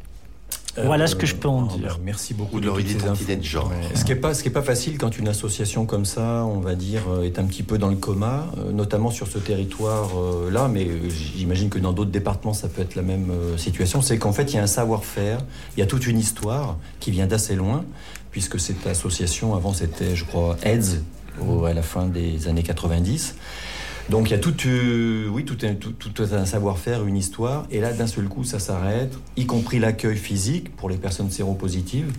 Voilà ce que je peux en ah, dire. merci beaucoup Ou de leur identité de genre. Ouais. Ce qui est pas, ce qui est pas facile quand une association comme ça, on va dire, euh, est un petit peu dans le coma, euh, notamment sur ce territoire-là, mais euh, j'imagine que dans d'autres départements, ça peut être la même euh, situation. C'est qu'en fait, il y a un savoir-faire, il y a toute une histoire qui vient d'assez loin, puisque cette association, avant, c'était, je crois, AIDS, au- à la fin des années 90. Donc il y a tout, euh, oui, tout un, savoir-faire, une histoire, et là d'un seul coup ça s'arrête, y compris l'accueil physique pour les personnes séropositives.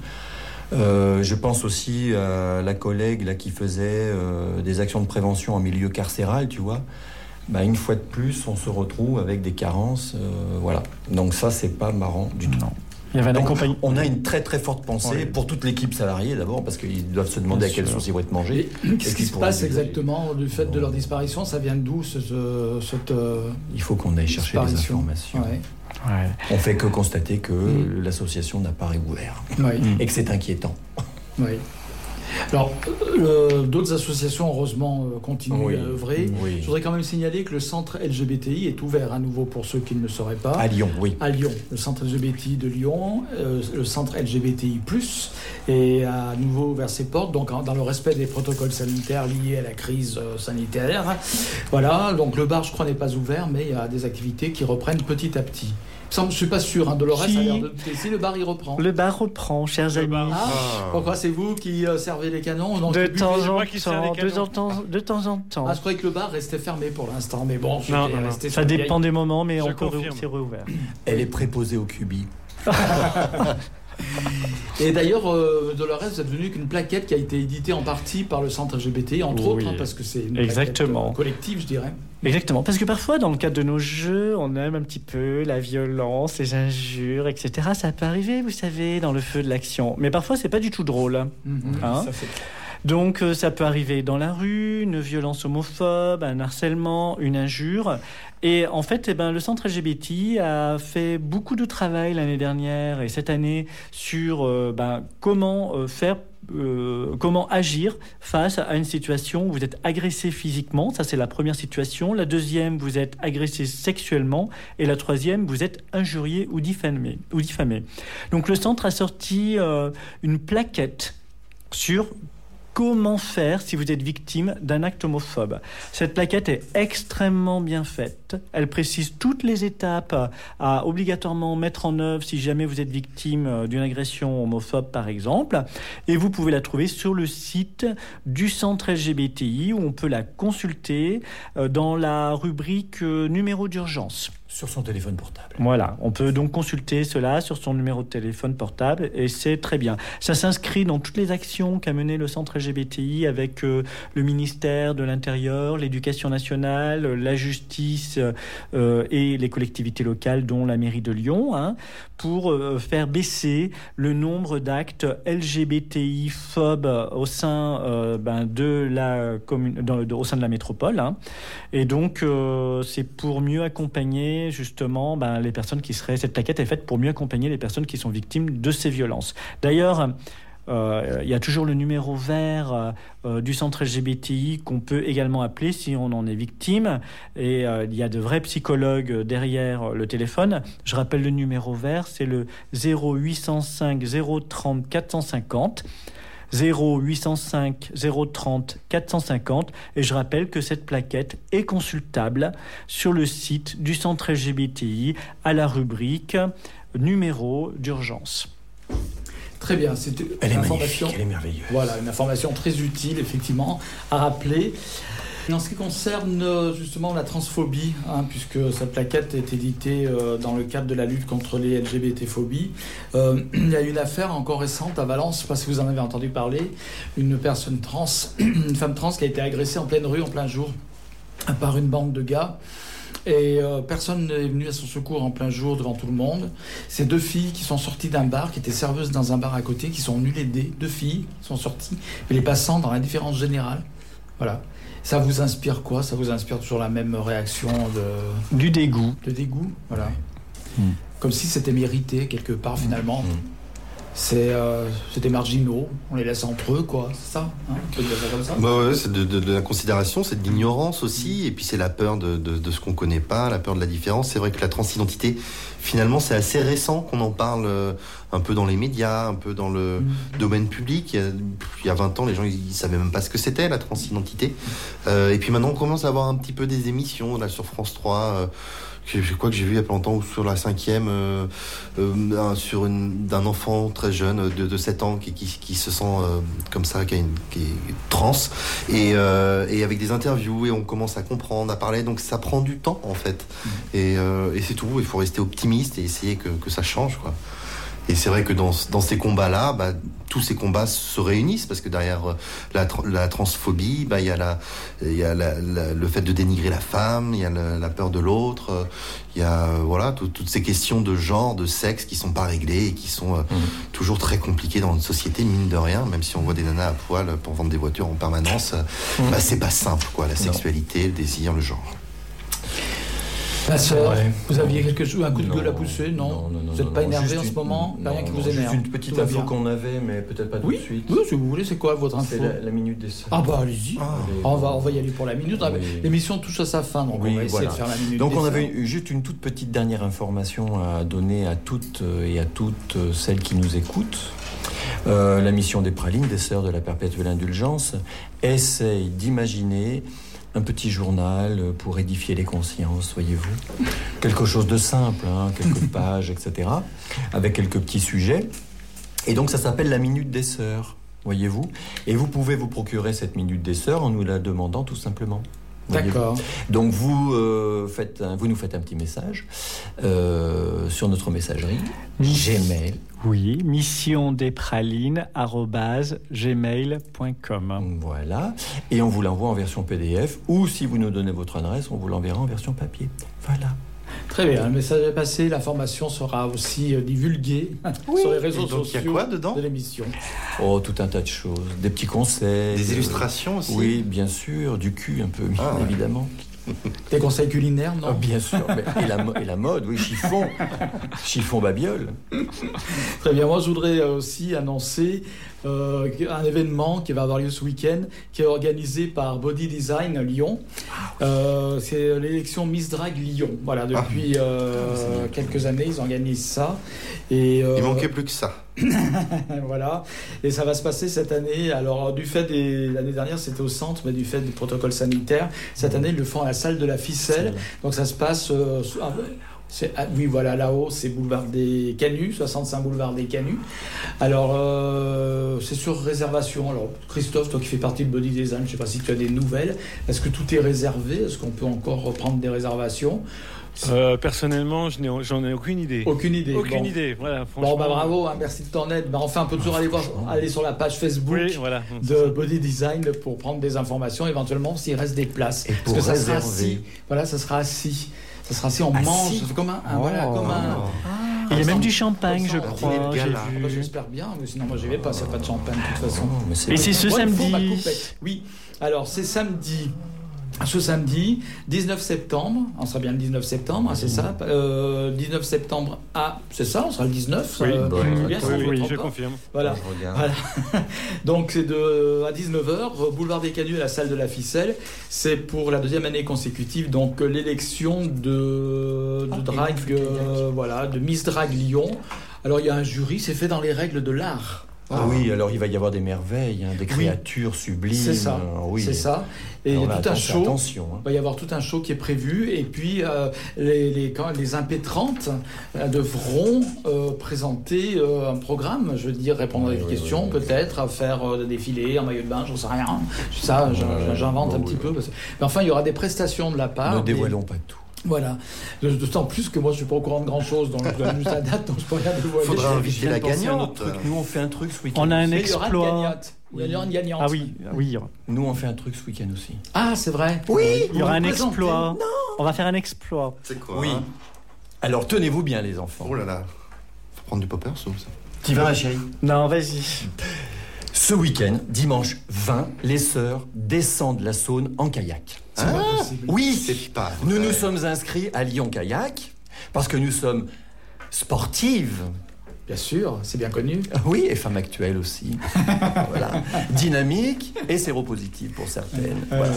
Euh, je pense aussi à la collègue là qui faisait euh, des actions de prévention en milieu carcéral, tu vois. Bah, une fois de plus, on se retrouve avec des carences, voilà. Donc ça, c'est pas marrant du tout. Il y avait un Donc, on a une très très forte pensée Oui. pour toute l'équipe salariée d'abord, parce qu'ils doivent se demander Bien à quelle sûr. sauce ils vont être mangés. Qu'est-ce qui se passe exactement du fait de leur disparition? Ça vient d'où ce, ce- cette euh, Il faut qu'on aille chercher des informations. Ouais. Ouais. On fait que constater que Mm. l'association n'a pas réouvert Oui, et que c'est inquiétant. oui. Alors, euh, d'autres associations, heureusement, euh, continuent Oui. à œuvrer. Oui. Je voudrais quand même signaler que le centre LGBTI est ouvert à nouveau pour ceux qui ne le sauraient pas. À Lyon, oui. à Lyon, le centre LGBTI de Lyon, euh, le centre LGBTI+, est à nouveau ouvert ses portes, donc dans le respect des protocoles sanitaires liés à la crise sanitaire. Voilà, donc le bar, je crois, n'est pas ouvert, mais il y a des activités qui reprennent petit à petit. Ça, je ne suis pas sûr, hein, Dolores Si. a l'air de... Si le bar, il reprend. Le bar reprend, chers amis. Ah, Ah. pourquoi c'est vous qui euh, servez les canons De temps, en temps, de, temps, de temps en temps. Ah, je croyais que le bar restait fermé pour l'instant, mais bon, Non, non, non. Ça dépend des moments, mais Je on peut c'est réouvert. Elle est préposée au cubi. Et d'ailleurs, euh, Dolores, vous êtes venu qu'une plaquette qui a été éditée en partie par le centre LGBT, entre Oui. autres, hein, parce que c'est une Exactement. euh, collective, je dirais. Exactement, parce que parfois, dans le cadre de nos jeux, on aime un petit peu la violence, les injures, etc. Ça peut arriver, vous savez, dans le feu de l'action. Mais parfois, c'est pas du tout drôle. Mhm. Hein Ça Donc euh, ça peut arriver dans la rue, une violence homophobe, un harcèlement, une injure. Et en fait, eh ben, le centre LGBT a fait beaucoup de travail l'année dernière et cette année sur euh, ben, comment euh, faire comment agir face à une situation où vous êtes agressé physiquement, ça c'est la première situation. La deuxième, vous êtes agressé sexuellement. Et la troisième, vous êtes injurié ou diffamé. Ou diffamé. Donc le centre a sorti une plaquette sur comment faire si vous êtes victime d'un acte homophobe? Cette plaquette est extrêmement bien faite. Elle précise toutes les étapes à obligatoirement mettre en œuvre si jamais vous êtes victime euh, d'une agression homophobe, par exemple. Et vous pouvez la trouver sur le site du centre LGBTI où on peut la consulter euh, dans la rubrique euh, numéro d'urgence. Sur son téléphone portable. Voilà, on peut donc consulter cela sur son numéro de téléphone portable et c'est très bien. Ça s'inscrit dans toutes les actions qu'a mené le centre LGBTI avec euh, le ministère de l'Intérieur, l'éducation nationale, la justice euh, et les collectivités locales, dont la mairie de Lyon, hein, pour euh, faire baisser le nombre d'actes LGBTI phobes au sein ben, de la commune, au sein de la métropole. hein. Et donc, c'est pour mieux accompagner justement ben, les personnes qui seraient. Cette plaquette est faite pour mieux accompagner les personnes qui sont victimes de ces violences. D'ailleurs, euh, il y a toujours le numéro vert euh, euh, du centre LGBTI qu'on peut également appeler si on en est victime. Et il y a de vrais psychologues derrière le téléphone. Je rappelle le numéro vert, c'est le 0805 030 450. 0805 030 450 et je rappelle que cette plaquette est consultable sur le site du centre LGBTI à la rubrique numéro d'urgence. Très bien, c'était est une magnifique, information. elle est merveilleuse. Voilà, une information très utile, effectivement, à rappeler. En ce qui concerne euh, justement la transphobie, hein, puisque cette plaquette est éditée euh, dans le cadre de la lutte contre les LGBT-phobies, euh, il y a eu une affaire encore récente à Valence, je ne sais pas si vous en avez entendu parler, une personne trans, une femme trans qui a été agressée en pleine rue, en plein jour, par une bande de gars. Et personne n'est venu à son secours en plein jour devant tout le monde. Ces deux filles qui sont sorties d'un bar, qui étaient serveuses dans un bar à côté, qui sont venues l'aider. Deux filles sont sorties, et les passants dans l'indifférence générale. Voilà. Ça vous inspire quoi? Ça vous inspire toujours la même réaction de, Du dégoût. de dégoût? Voilà. Mm. Comme si c'était mérité quelque part finalement. Mm. C'est euh, des marginaux, on les laisse entre eux quoi, c'est ça hein On peut dire ça comme ça Bah ouais, c'est de, de- de la considération, c'est de l'ignorance aussi, et puis c'est la peur de, de- ce qu'on connaît pas, la peur de la différence. C'est vrai que la transidentité, finalement, c'est assez récent qu'on en parle euh, un peu dans les médias, un peu dans le domaine public. Il y, a, il y a 20 ans, les gens ils, ils savaient même pas ce que c'était la transidentité. Euh, et puis maintenant, on commence à avoir un petit peu des émissions là sur France 3. Je crois que j'ai vu il y a pas longtemps ou sur la cinquième euh, euh, sur une d'un enfant très jeune de, de 7 ans qui, qui, qui se sent euh, comme ça qui, a une, qui est trans. Et, euh, et avec des interviews et on commence à comprendre à parler. Donc ça prend du temps en fait. Et, euh, et c'est tout. Il faut rester optimiste et essayer que, que ça change quoi et c'est vrai que dans, dans ces combats-là, bah, tous ces combats se réunissent parce que derrière euh, la, tr- la transphobie, bah, il y a, la, il y a la- la- le fait de dénigrer la femme, il y a la, la peur de l'autre, euh, il y a euh, voilà tout- toutes ces questions de genre, de sexe qui sont pas réglées et qui sont euh, toujours très compliquées dans une société mine de rien. Même si on voit des nanas à poil pour vendre des voitures en permanence, euh, bah, c'est pas simple quoi. La sexualité, le désir, le genre. Ma sœur, Ouais. vous aviez quelque chose, un coup de gueule à pousser Non, Non, non, non, Vous n'êtes pas énervé en ce moment a rien qui vous énerve Juste une petite info qu'on avait, mais peut-être pas tout Oui, de suite. oui, si vous voulez, c'est quoi votre info C'est la, la minute des sœurs. Ah bah allez-y. Allez. on, va, on va y aller pour la minute. Oui. L'émission touche à sa fin, donc Oui, on va essayer voilà. de faire la minute. Donc des on avait juste une toute petite dernière information à donner à toutes euh, et à toutes euh, celles qui nous écoutent. Euh, la mission des pralines, des sœurs de la perpétuelle indulgence, essaye d'imaginer un petit journal euh, pour édifier les consciences, voyez-vous. Quelque chose de simple, hein, quelques pages, etc. Avec quelques petits sujets. Et donc ça s'appelle la Minute des Sœurs, voyez-vous. Et vous pouvez vous procurer cette Minute des Sœurs en nous la demandant tout simplement. D'accord. Donc vous, euh, faites un- vous nous faites un petit message euh, sur notre messagerie Gmail. Oui, mission des pralines gmail.com. Voilà. Et on vous l'envoie en version PDF ou si vous nous donnez votre adresse, on vous l'enverra en version papier. Voilà. Très bien, le message est passé. L'information sera aussi euh, divulguée sur les réseaux donc, il y a sociaux quoi dedans de l'émission. Oh, tout un tas de choses. Des petits conseils. Des illustrations aussi Oui, bien sûr. Du cul, un peu, bien Ah, ouais. évidemment. Des conseils culinaires, non? Ah, bien sûr. mais- et, la, et la mode, oui, chiffon. chiffon babiole. Très bien, moi je voudrais euh, aussi annoncer euh, un événement qui va avoir lieu ce week-end, qui est organisé par Body Design Lyon. Euh, c'est l'élection Miss Drag Lyon. Voilà, depuis euh, quelques années, ils organisent ça. Et, Il manquait plus que ça. voilà. Et ça va se passer cette année. Alors, du fait des. L'année dernière, c'était au centre, mais du fait du protocole sanitaire, cette année, ils le font à la salle de la ficelle. Donc, ça se passe. euh, ah, c'est- ah, oui, voilà, là-haut, c'est boulevard des Canuts, 65 boulevard des Canuts. Alors, euh, c'est sur réservation. Alors, Christophe, toi qui fais partie de Body Design, je ne sais pas si tu as des nouvelles. Est-ce que tout est réservé? Est-ce qu'on peut encore reprendre des réservations? Euh, personnellement, je n'ai- j'en ai aucune idée. Aucune idée. Aucune Bon. idée, voilà. Bon, bah bravo, hein, merci de ton aide. Bah, enfin, on peut toujours aller, voir, aller sur la page Facebook. Oui, voilà. de Body Design pour prendre des informations, éventuellement s'il reste des places. Et pour Parce que ça sera assis. Voilà, ça sera assis. Ça sera assis, on mange. C'est comme un, un- voilà, comme un. Il y a même me- du champagne, je crois. Ah. J'espère bien, mais sinon moi j'y vais pas, a pas de champagne de toute façon. Mais c'est Et c'est ce samedi. Oui, alors c'est samedi. Ce samedi, 19 septembre, on sera bien le 19 septembre, hein, c'est ça euh, 19 septembre, ah, c'est ça, on sera le 19 Oui, euh, oui, bien, Oui, oui, je confirme. Voilà. Je regarde. Voilà. Donc c'est de à 19h, boulevard des Canuts à la salle de la Ficelle. C'est pour la deuxième année consécutive, donc euh, l'élection de, de Ah, drag, et non, euh, voilà, de Miss Drag Lyon. Alors il y a un jury, c'est fait dans les règles de l'art. Ah oui, alors il va y avoir des merveilles, hein, des créatures sublimes. C'est ça, euh, oui. c'est ça. Et il y a tout un show. Attention. hein. Il va y avoir tout un show qui est prévu et puis euh, les, les, quand- les impétrantes euh, devront euh, présenter euh, un programme, je veux dire répondre à des questions peut-être, à faire des défilés en maillot de bain, j'en sais rien. Ça, j'invente un petit oui. peu. parce Mais enfin, il y aura des prestations de la part. Ne des- dévoilons pas tout. Voilà. D'autant plus que moi, je suis pas au courant de grand chose, donc je donne juste la date, donc je peux rien dévoiler. Faudra inviter la gagnante. truc. Nous, on fait un truc ce week-end. On a un Mais il y aura une exploit. Il y aura une gagnante. Ah oui, oui. Nous, on fait un truc ce week-end aussi. Ah, c'est vrai. Il y aura Vous un exploit. On va faire un exploit. C'est quoi Oui. hein Alors, tenez-vous bien, les enfants. Oh là là. Faut prendre du poppers ou ça Tu vas, ma chérie Non, vas-y. Ce week-end, dimanche 20, les sœurs descendent la Saône en kayak. C'est pas possible. Oui, C'est pas nous vrai. nous sommes inscrits à Lyon Kayak parce que nous sommes sportives. Bien sûr, c'est bien connu. Oui, et femmes actuelles aussi. voilà. Dynamique et séropositive pour certaines. Voilà.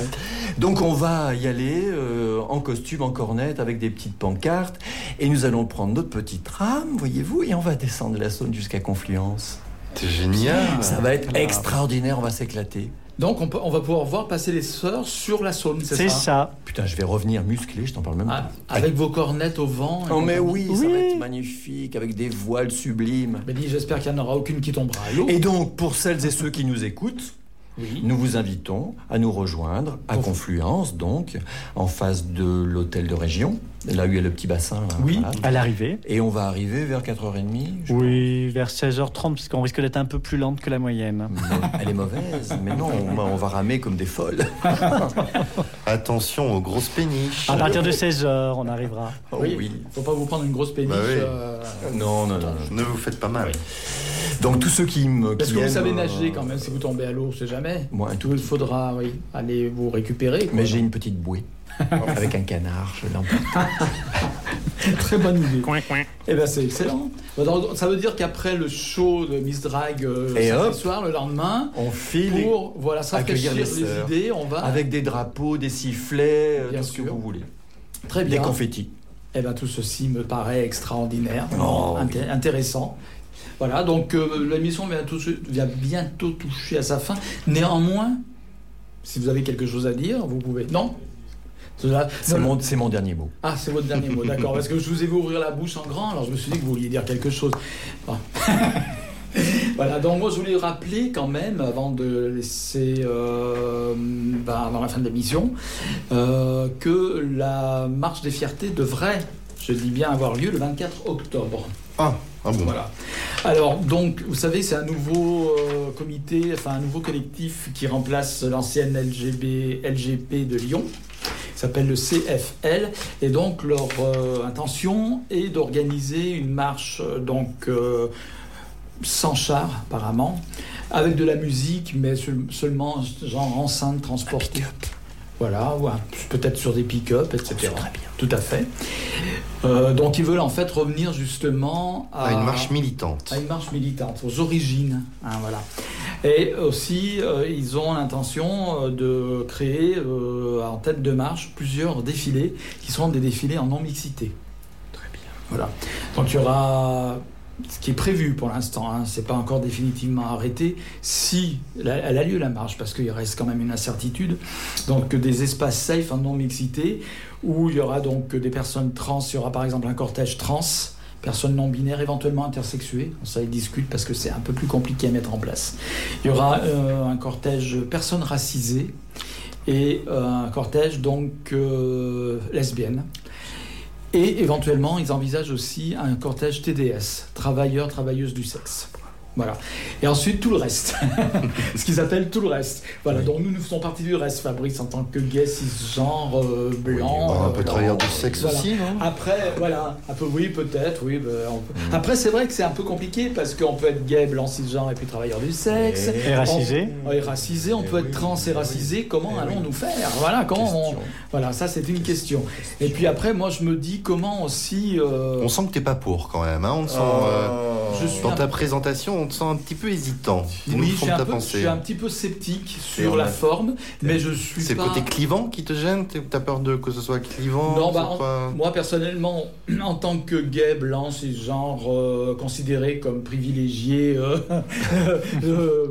Donc on va y aller euh, en costume, en cornette, avec des petites pancartes. Et nous allons prendre notre petite tram, voyez-vous, et on va descendre la Saône jusqu'à Confluence. C'est génial. Ça va être extraordinaire, on va s'éclater. Donc on, peut, on va pouvoir voir passer les sœurs sur la Saône, c'est C'est ça ça. Putain, je vais revenir musclé, je t'en parle même Ah, pas. Avec vos cornettes au vent. Oh mais compagnie. oui, ça va Oui. être magnifique, avec des voiles sublimes. Mais dis, j'espère qu'il n'y en aura aucune qui tombera à l'eau. Et donc, pour celles et ceux qui nous écoutent, Oui. nous vous invitons à nous rejoindre à. Confluence, donc, en face de l'hôtel de région, là où il y a le petit bassin. Oui. voilà. À l'arrivée. Et on va arriver vers 4h30. je Oui, vers 16h30, parce qu'on risque d'être un peu plus lente que la moyenne. Mais Elle est mauvaise, mais non, on, on va ramer comme des folles. Attention aux grosses péniches. À partir de 16h, on arrivera. Oh oui. oui. Faut pas vous prendre une grosse péniche. Bah oui. euh, Non, non, non. non. Ne vous faites pas mal. Donc, tous ceux qui me. Parce qui que vous savez euh, nager quand même si vous tombez à l'eau, on sait jamais. Moi, un tout Il faudra oui, aller vous récupérer. quoi. Mais j'ai une petite bouée. avec un canard, je l'emporte. très bonne idée. Coin, coin. Eh ben c'est excellent. Ça veut dire qu'après le show de Miss Drag euh, Et samedi hop. soir, le lendemain, On file pour voilà accueillir rafraîchir les les, idées, on va avec des drapeaux, des sifflets, euh, Bien tout ce que vous voulez. très Des bien. confettis. Eh ben tout ceci me paraît extraordinaire, Oh, inté- oui. intéressant. Voilà, donc euh, l'émission vient, tout- vient bientôt toucher à sa fin. Néanmoins, si vous avez quelque chose à dire, vous pouvez. Non? C'est mon, c'est mon dernier mot. Ah, c'est votre dernier mot, d'accord. Parce que je vous ai vu ouvrir la bouche en grand, alors je me suis dit que vous vouliez dire quelque chose. Bon. voilà, donc moi je voulais rappeler quand même, avant de laisser, euh, ben, avant la fin de l'émission, euh, que la marche des fiertés devrait, je dis bien, avoir lieu le 24 octobre. Ah, ah bon. Voilà. Alors, donc, vous savez, c'est un nouveau euh, comité, enfin un nouveau collectif qui remplace l'ancienne LGB, LGP de Lyon, qui s'appelle le CFL. Et donc leur euh, intention est d'organiser une marche euh, donc euh, sans char apparemment, avec de la musique, mais seul- seulement genre enceinte transportée. Voilà, peut-être sur des pick-up, etc. Tout à fait. Euh, donc ils veulent en fait revenir justement à, À une marche militante. à une marche militante, aux origines. hein, voilà. Et aussi, euh, ils ont l'intention euh, de créer euh, en tête de marche plusieurs défilés qui seront des défilés en non-mixité. Très bien. Voilà. Donc il y aura ce qui est prévu pour l'instant, hein, c'est pas encore définitivement arrêté, si elle a lieu la marche, parce qu'il reste quand même une incertitude, donc des espaces safe en non-mixité, où il y aura donc des personnes trans, il y aura par exemple un cortège trans, personnes non binaires, éventuellement intersexuées, ça ils discutent parce que c'est un peu plus compliqué à mettre en place. Il y aura euh, un cortège personnes racisées et euh, un cortège donc euh, lesbiennes. Et éventuellement, ils envisagent aussi un cortège TDS, travailleurs, travailleuses du sexe. Voilà. Et ensuite, tout le reste. Ce qu'ils appellent tout le reste. Voilà. Donc, nous, nous faisons partie du reste, Fabrice, en tant que gay, cisgenre, euh, blanc. Bah, un euh, peu travailleur du sexe voilà. aussi, non? Après, voilà, un peu, oui, peut-être, oui. ben, on peut- Après, c'est vrai que c'est un peu compliqué parce qu'on peut être gay, blanc, cisgenre et puis travailleur du sexe. Et racisé. On, et racisé, on peut être trans et racisé. Comment allons-nous faire? Voilà, comment on- Voilà, ça, c'est une question. Et puis après, moi, je me dis comment aussi. euh, On sent que t'es pas pour quand même. Hein on sent, euh, je suis dans un ta présentation, on te sent un petit peu hésitant. Oui, je suis, un peu, je suis un petit peu sceptique sur la forme, mais je suis C'est pas. le côté clivant qui te gêne? T'as peur de que ce soit clivant Non, bah, en- moi personnellement, en tant que gay blanc, c'est genre euh, considéré comme privilégié euh, euh,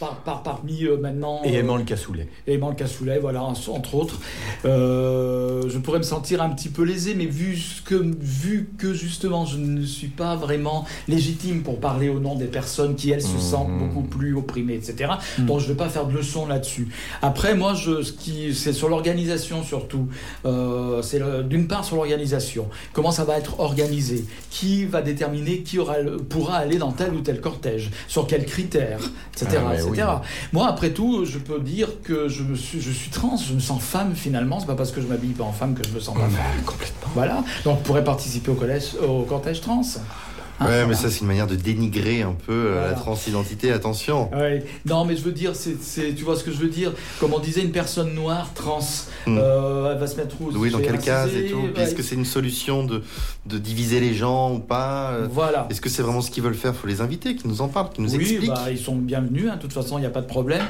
par, par- parmi euh, maintenant. Et euh, aimant le cassoulet. aimant le cassoulet, voilà, en- entre autres. Euh, je pourrais me sentir un petit peu lésé, mais vu que, vu que justement je ne suis pas vraiment légitime pour parler au nom des personnes qui, elles, se Mhm. sentent beaucoup plus opprimées, etc. Donc je ne vais pas faire de leçon là-dessus. Après, moi, je, ce qui, c'est sur l'organisation surtout. Euh, c'est d'une part sur l'organisation. Comment ça va être organisé? Qui va déterminer qui aura, le- pourra aller dans tel ou tel cortège? Sur quels critères? Ah, etc. oui. Moi, après tout, je peux dire que je, me suis, je suis trans, je me sens femme finalement. C'est pas parce que je m'habille pas en femme que je me sens pas femme. Complètement. Voilà. Donc, je pourrais participer au, collège, au cortège trans. Hein, Ouais, mais ça, c'est une manière de dénigrer un peu euh, la transidentité. Attention. Ouais. Non, mais je veux dire, c'est, tu vois ce que je veux dire? Comme on disait, une personne noire, trans, Hmm. euh, elle va se mettre où? Oui, dans quelle case et tout. Est-ce que c'est une solution de, de diviser les gens ou pas? Voilà. Est-ce que c'est vraiment ce qu'ils veulent faire? Faut les inviter, qui nous en parlent, qui nous oui, expliquent. bah, ils sont bienvenus, hein, de toute façon, il n'y a pas de problème.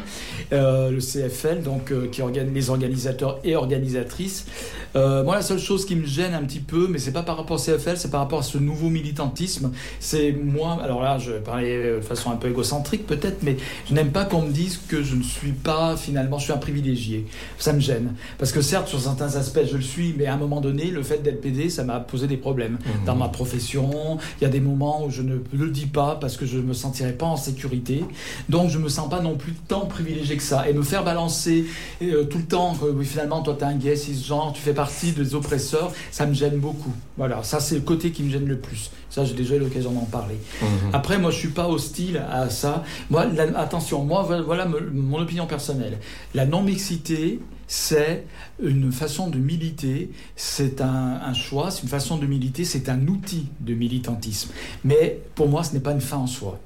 Euh, le CFL, donc, euh, qui organise les organisateurs et organisatrices. Moi, la seule chose qui me gêne un petit peu, mais c'est pas par rapport au CFL, c'est par rapport à ce nouveau militantisme. C'est moi, alors là, je vais parler euh, de façon un peu égocentrique peut-être, mais je n'aime pas qu'on me dise que je ne suis pas, finalement, je suis un privilégié. Ça me gêne. Parce que certes, sur certains aspects, je le suis, mais à un moment donné, le fait d'être PD, ça m'a posé des problèmes. Dans ma profession, il y a des moments où je ne le dis pas parce que je ne me sentirais pas en sécurité. Donc je me sens pas non plus tant privilégié que ça. Et me faire balancer euh, tout le temps, que oui, finalement, toi, tu es un gay, cisgenre, tu fais partie des oppresseurs, ça me gêne beaucoup. Voilà, ça, c'est le côté qui me gêne le plus. Ça, j'ai déjà l'occasion d'en parler. Mhm. Après, moi, je suis pas hostile à ça. Moi, la- attention, moi, voilà, voilà me- mon opinion personnelle. La non-mixité, c'est une façon de militer, c'est un, un choix, c'est une façon de militer, c'est un outil de militantisme. Mais pour moi, ce n'est pas une fin en soi.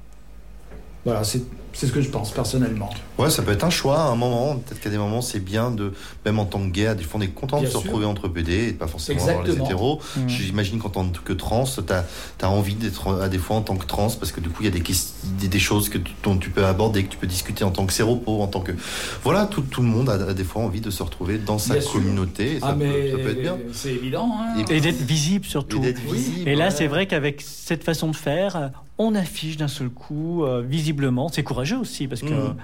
Voilà, c'est c'est ce que je pense personnellement. Ouais, ça peut être un choix à un moment. Peut-être qu'à des moments, c'est bien de, même en tant que gay, à des fois, on est content Bien de se retrouver entre PD et pas forcément dans les hétéros. Mm. J'imagine qu'en tant que trans, t'as as envie d'être à des fois en tant que trans parce que du coup, il y a des, des, des choses que tu, dont tu peux aborder, que tu peux discuter en tant que séropo, en tant que. Voilà, tout, tout le monde a, a des fois envie de se retrouver dans sa Bien communauté. Et ça, ah, peut, mais ça peut être bien. c'est évident. hein. Et Et d'être visible Et surtout. Oui. visible. Et là, Ouais. c'est vrai qu'avec cette façon de faire, on affiche d'un seul coup, euh, visiblement, c'est courageux aussi, parce que Mhm.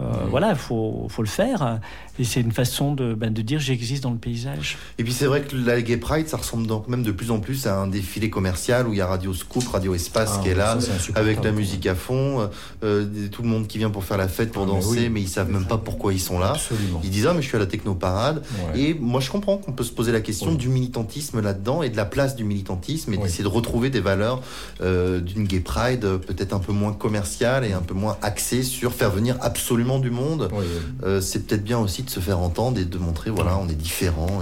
Euh, voilà, il faut, faut le faire. Et c'est une façon de, ben, de dire j'existe dans le paysage. Et puis c'est vrai que la Gay Pride, ça ressemble donc même de plus en plus à un défilé commercial où il y a Radio Scoop, Radio Espace Ah, qui est là, ça, avec la musique à fond, euh, euh, tout le monde qui vient pour faire la fête, pour Ah, mais danser, oui. mais ils savent même pas pourquoi ils sont là. Absolument. Ils disent ah mais je suis à la technoparade Ouais. et moi je comprends qu'on peut se poser la question du militantisme là-dedans et de la place du militantisme et d'essayer de retrouver des valeurs euh, d'une gay pride peut-être un peu moins commerciale et un peu moins axée sur faire venir absolument du monde, Oui. euh, c'est peut-être bien aussi de se faire entendre et de montrer, voilà, on est différent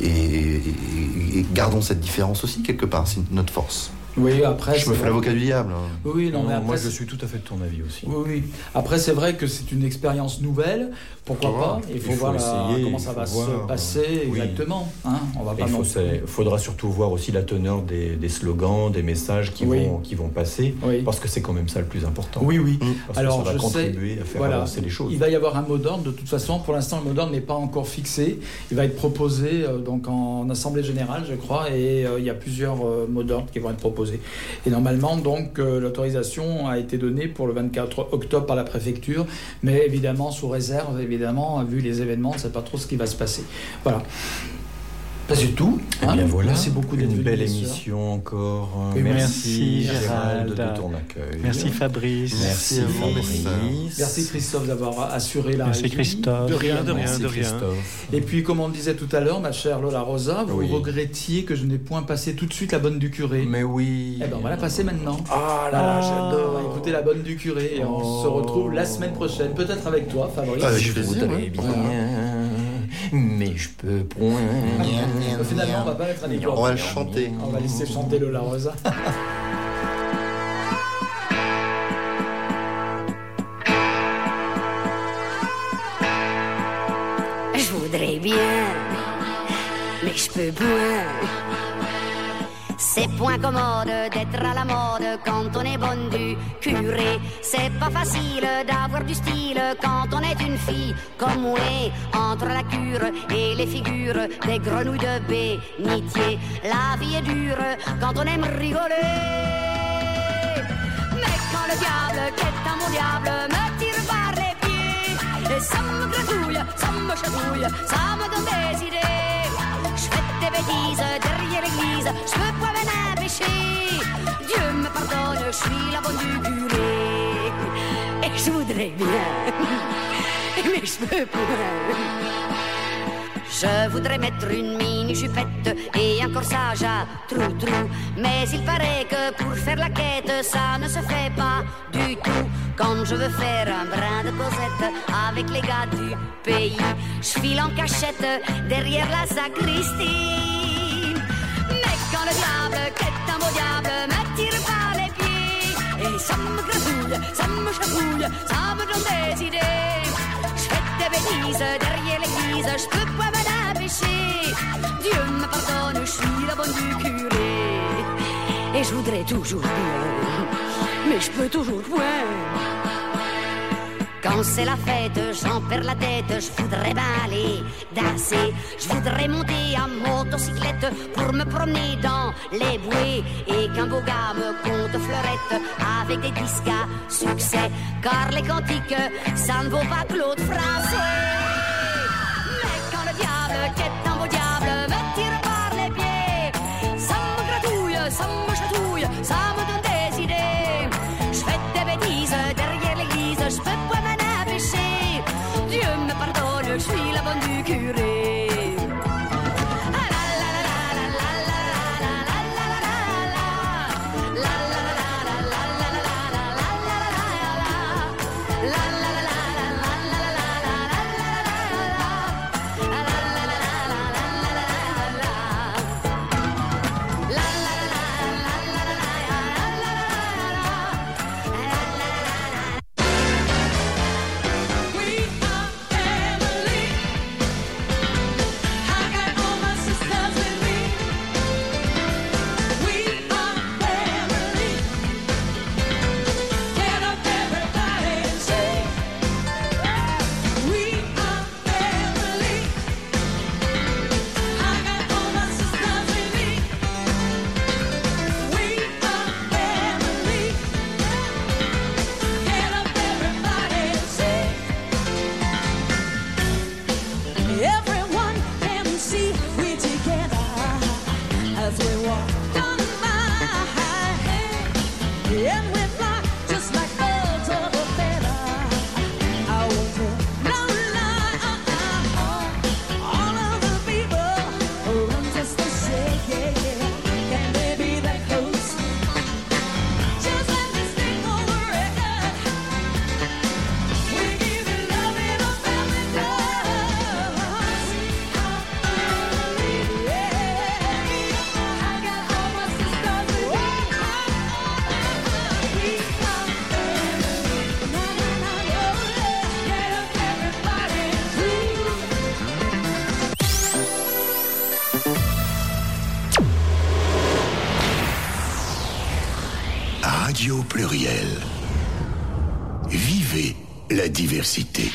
et, et, et- et gardons cette différence aussi quelque part, c'est notre force. Oui, après. Je c'est me fais vrai- l'avocat du diable. hein. Oui, non, Non, mais après. moi, je suis tout à fait de ton avis aussi. Oui, oui. Après, c'est vrai que c'est une expérience nouvelle. Pourquoi Faut pas. Il faut, Il faut voir la- essayer, comment ça va voir, se passer oui. exactement. Hein on va pas Il faut, faudra surtout voir aussi la teneur des, des slogans, des messages qui, Oui. vont, qui vont passer, Oui. parce que c'est quand même ça le plus important. Oui, oui. Parce Alors, que ça va je sais- contribuer à faire Voilà. avancer les choses. Il va y avoir un mot d'ordre de toute façon. Pour l'instant, le mot d'ordre n'est pas encore fixé. Il va être proposé euh, donc en assemblée générale, je crois, et euh, il y a plusieurs euh, mots d'ordre qui vont être proposés. Et normalement, donc, l'autorisation a été donnée pour le 24 octobre par la préfecture, mais évidemment sous réserve, évidemment, vu les événements, on ne sait pas trop ce qui va se passer. Voilà. Bah, C'est tout. Eh hein. bien voilà, Merci beaucoup d'être une belle bien émission encore. Oui, merci, merci, Gérald de ton accueil. Merci Fabrice. Merci, Merci à vous, Fabrice. Merci Christophe d'avoir assuré la Merci, régie. Christophe. De rien, de rien, Merci de rien. Christophe. Et puis, comme on le disait tout à l'heure, ma chère Lola Rosa, vous Oui. regrettiez que je n'ai point passé tout de suite la bonne du curé. Mais oui. Eh ben, on va la passer maintenant. Ah là là, On j'adore. va écouter la bonne du curé et on Oh. se retrouve la semaine prochaine, peut-être avec toi, Fabrice. Avec Je ouais. bien, mais je peux point. Finalement, on va pas mettre un écho. On va le chanter. On va laisser chanter Lola Rosa. Je voudrais bien, mais je peux point. C'est point commode d'être à la mode quand on est bonne du curé. C'est pas facile d'avoir du style quand on est une fille comme moi. Entre la cure et les figures des grenouilles de bénitier. La vie est dure quand on aime rigoler. Mais quand le diable, qui est un mon diable, me tire par les pieds, et ça me gratouille, ça me chatouille, ça me donne des idées. Bêtises derrière l'église, je peux pas m'en empêcher. Dieu me pardonne, je suis la bonne du curé. Et je voudrais bien, mais je peux pas. Je voudrais mettre une mini jupette et un corsage à trou-trou. Mais il paraît que pour faire la quête, ça ne se fait pas du tout. Quand je veux faire un brin de causette avec les gars du pays, je file en cachette derrière la sacristie. Mais quand le diable, qui est un beau diable, me tire par les pieds, et ça me gratouille, ça me chatouille, ça me donne des idées. Derrière l'église, je peux pas m'en empêcher. Dieu me pardonne, je suis la bonne du curé. Et je voudrais toujours bien, mais je peux toujours point. Quand c'est la fête, j'en perds la tête, je voudrais bien aller danser. Je voudrais monter à motocyclette pour me promener dans les bouées. Et qu'un beau gars me avec des disques à succès. Car les cantiques, ça ne vaut pas Claude Français. Mais quand le diable, qui est un beau diable, me tire par les pieds, ça me gratouille, ça me chatouille, ça me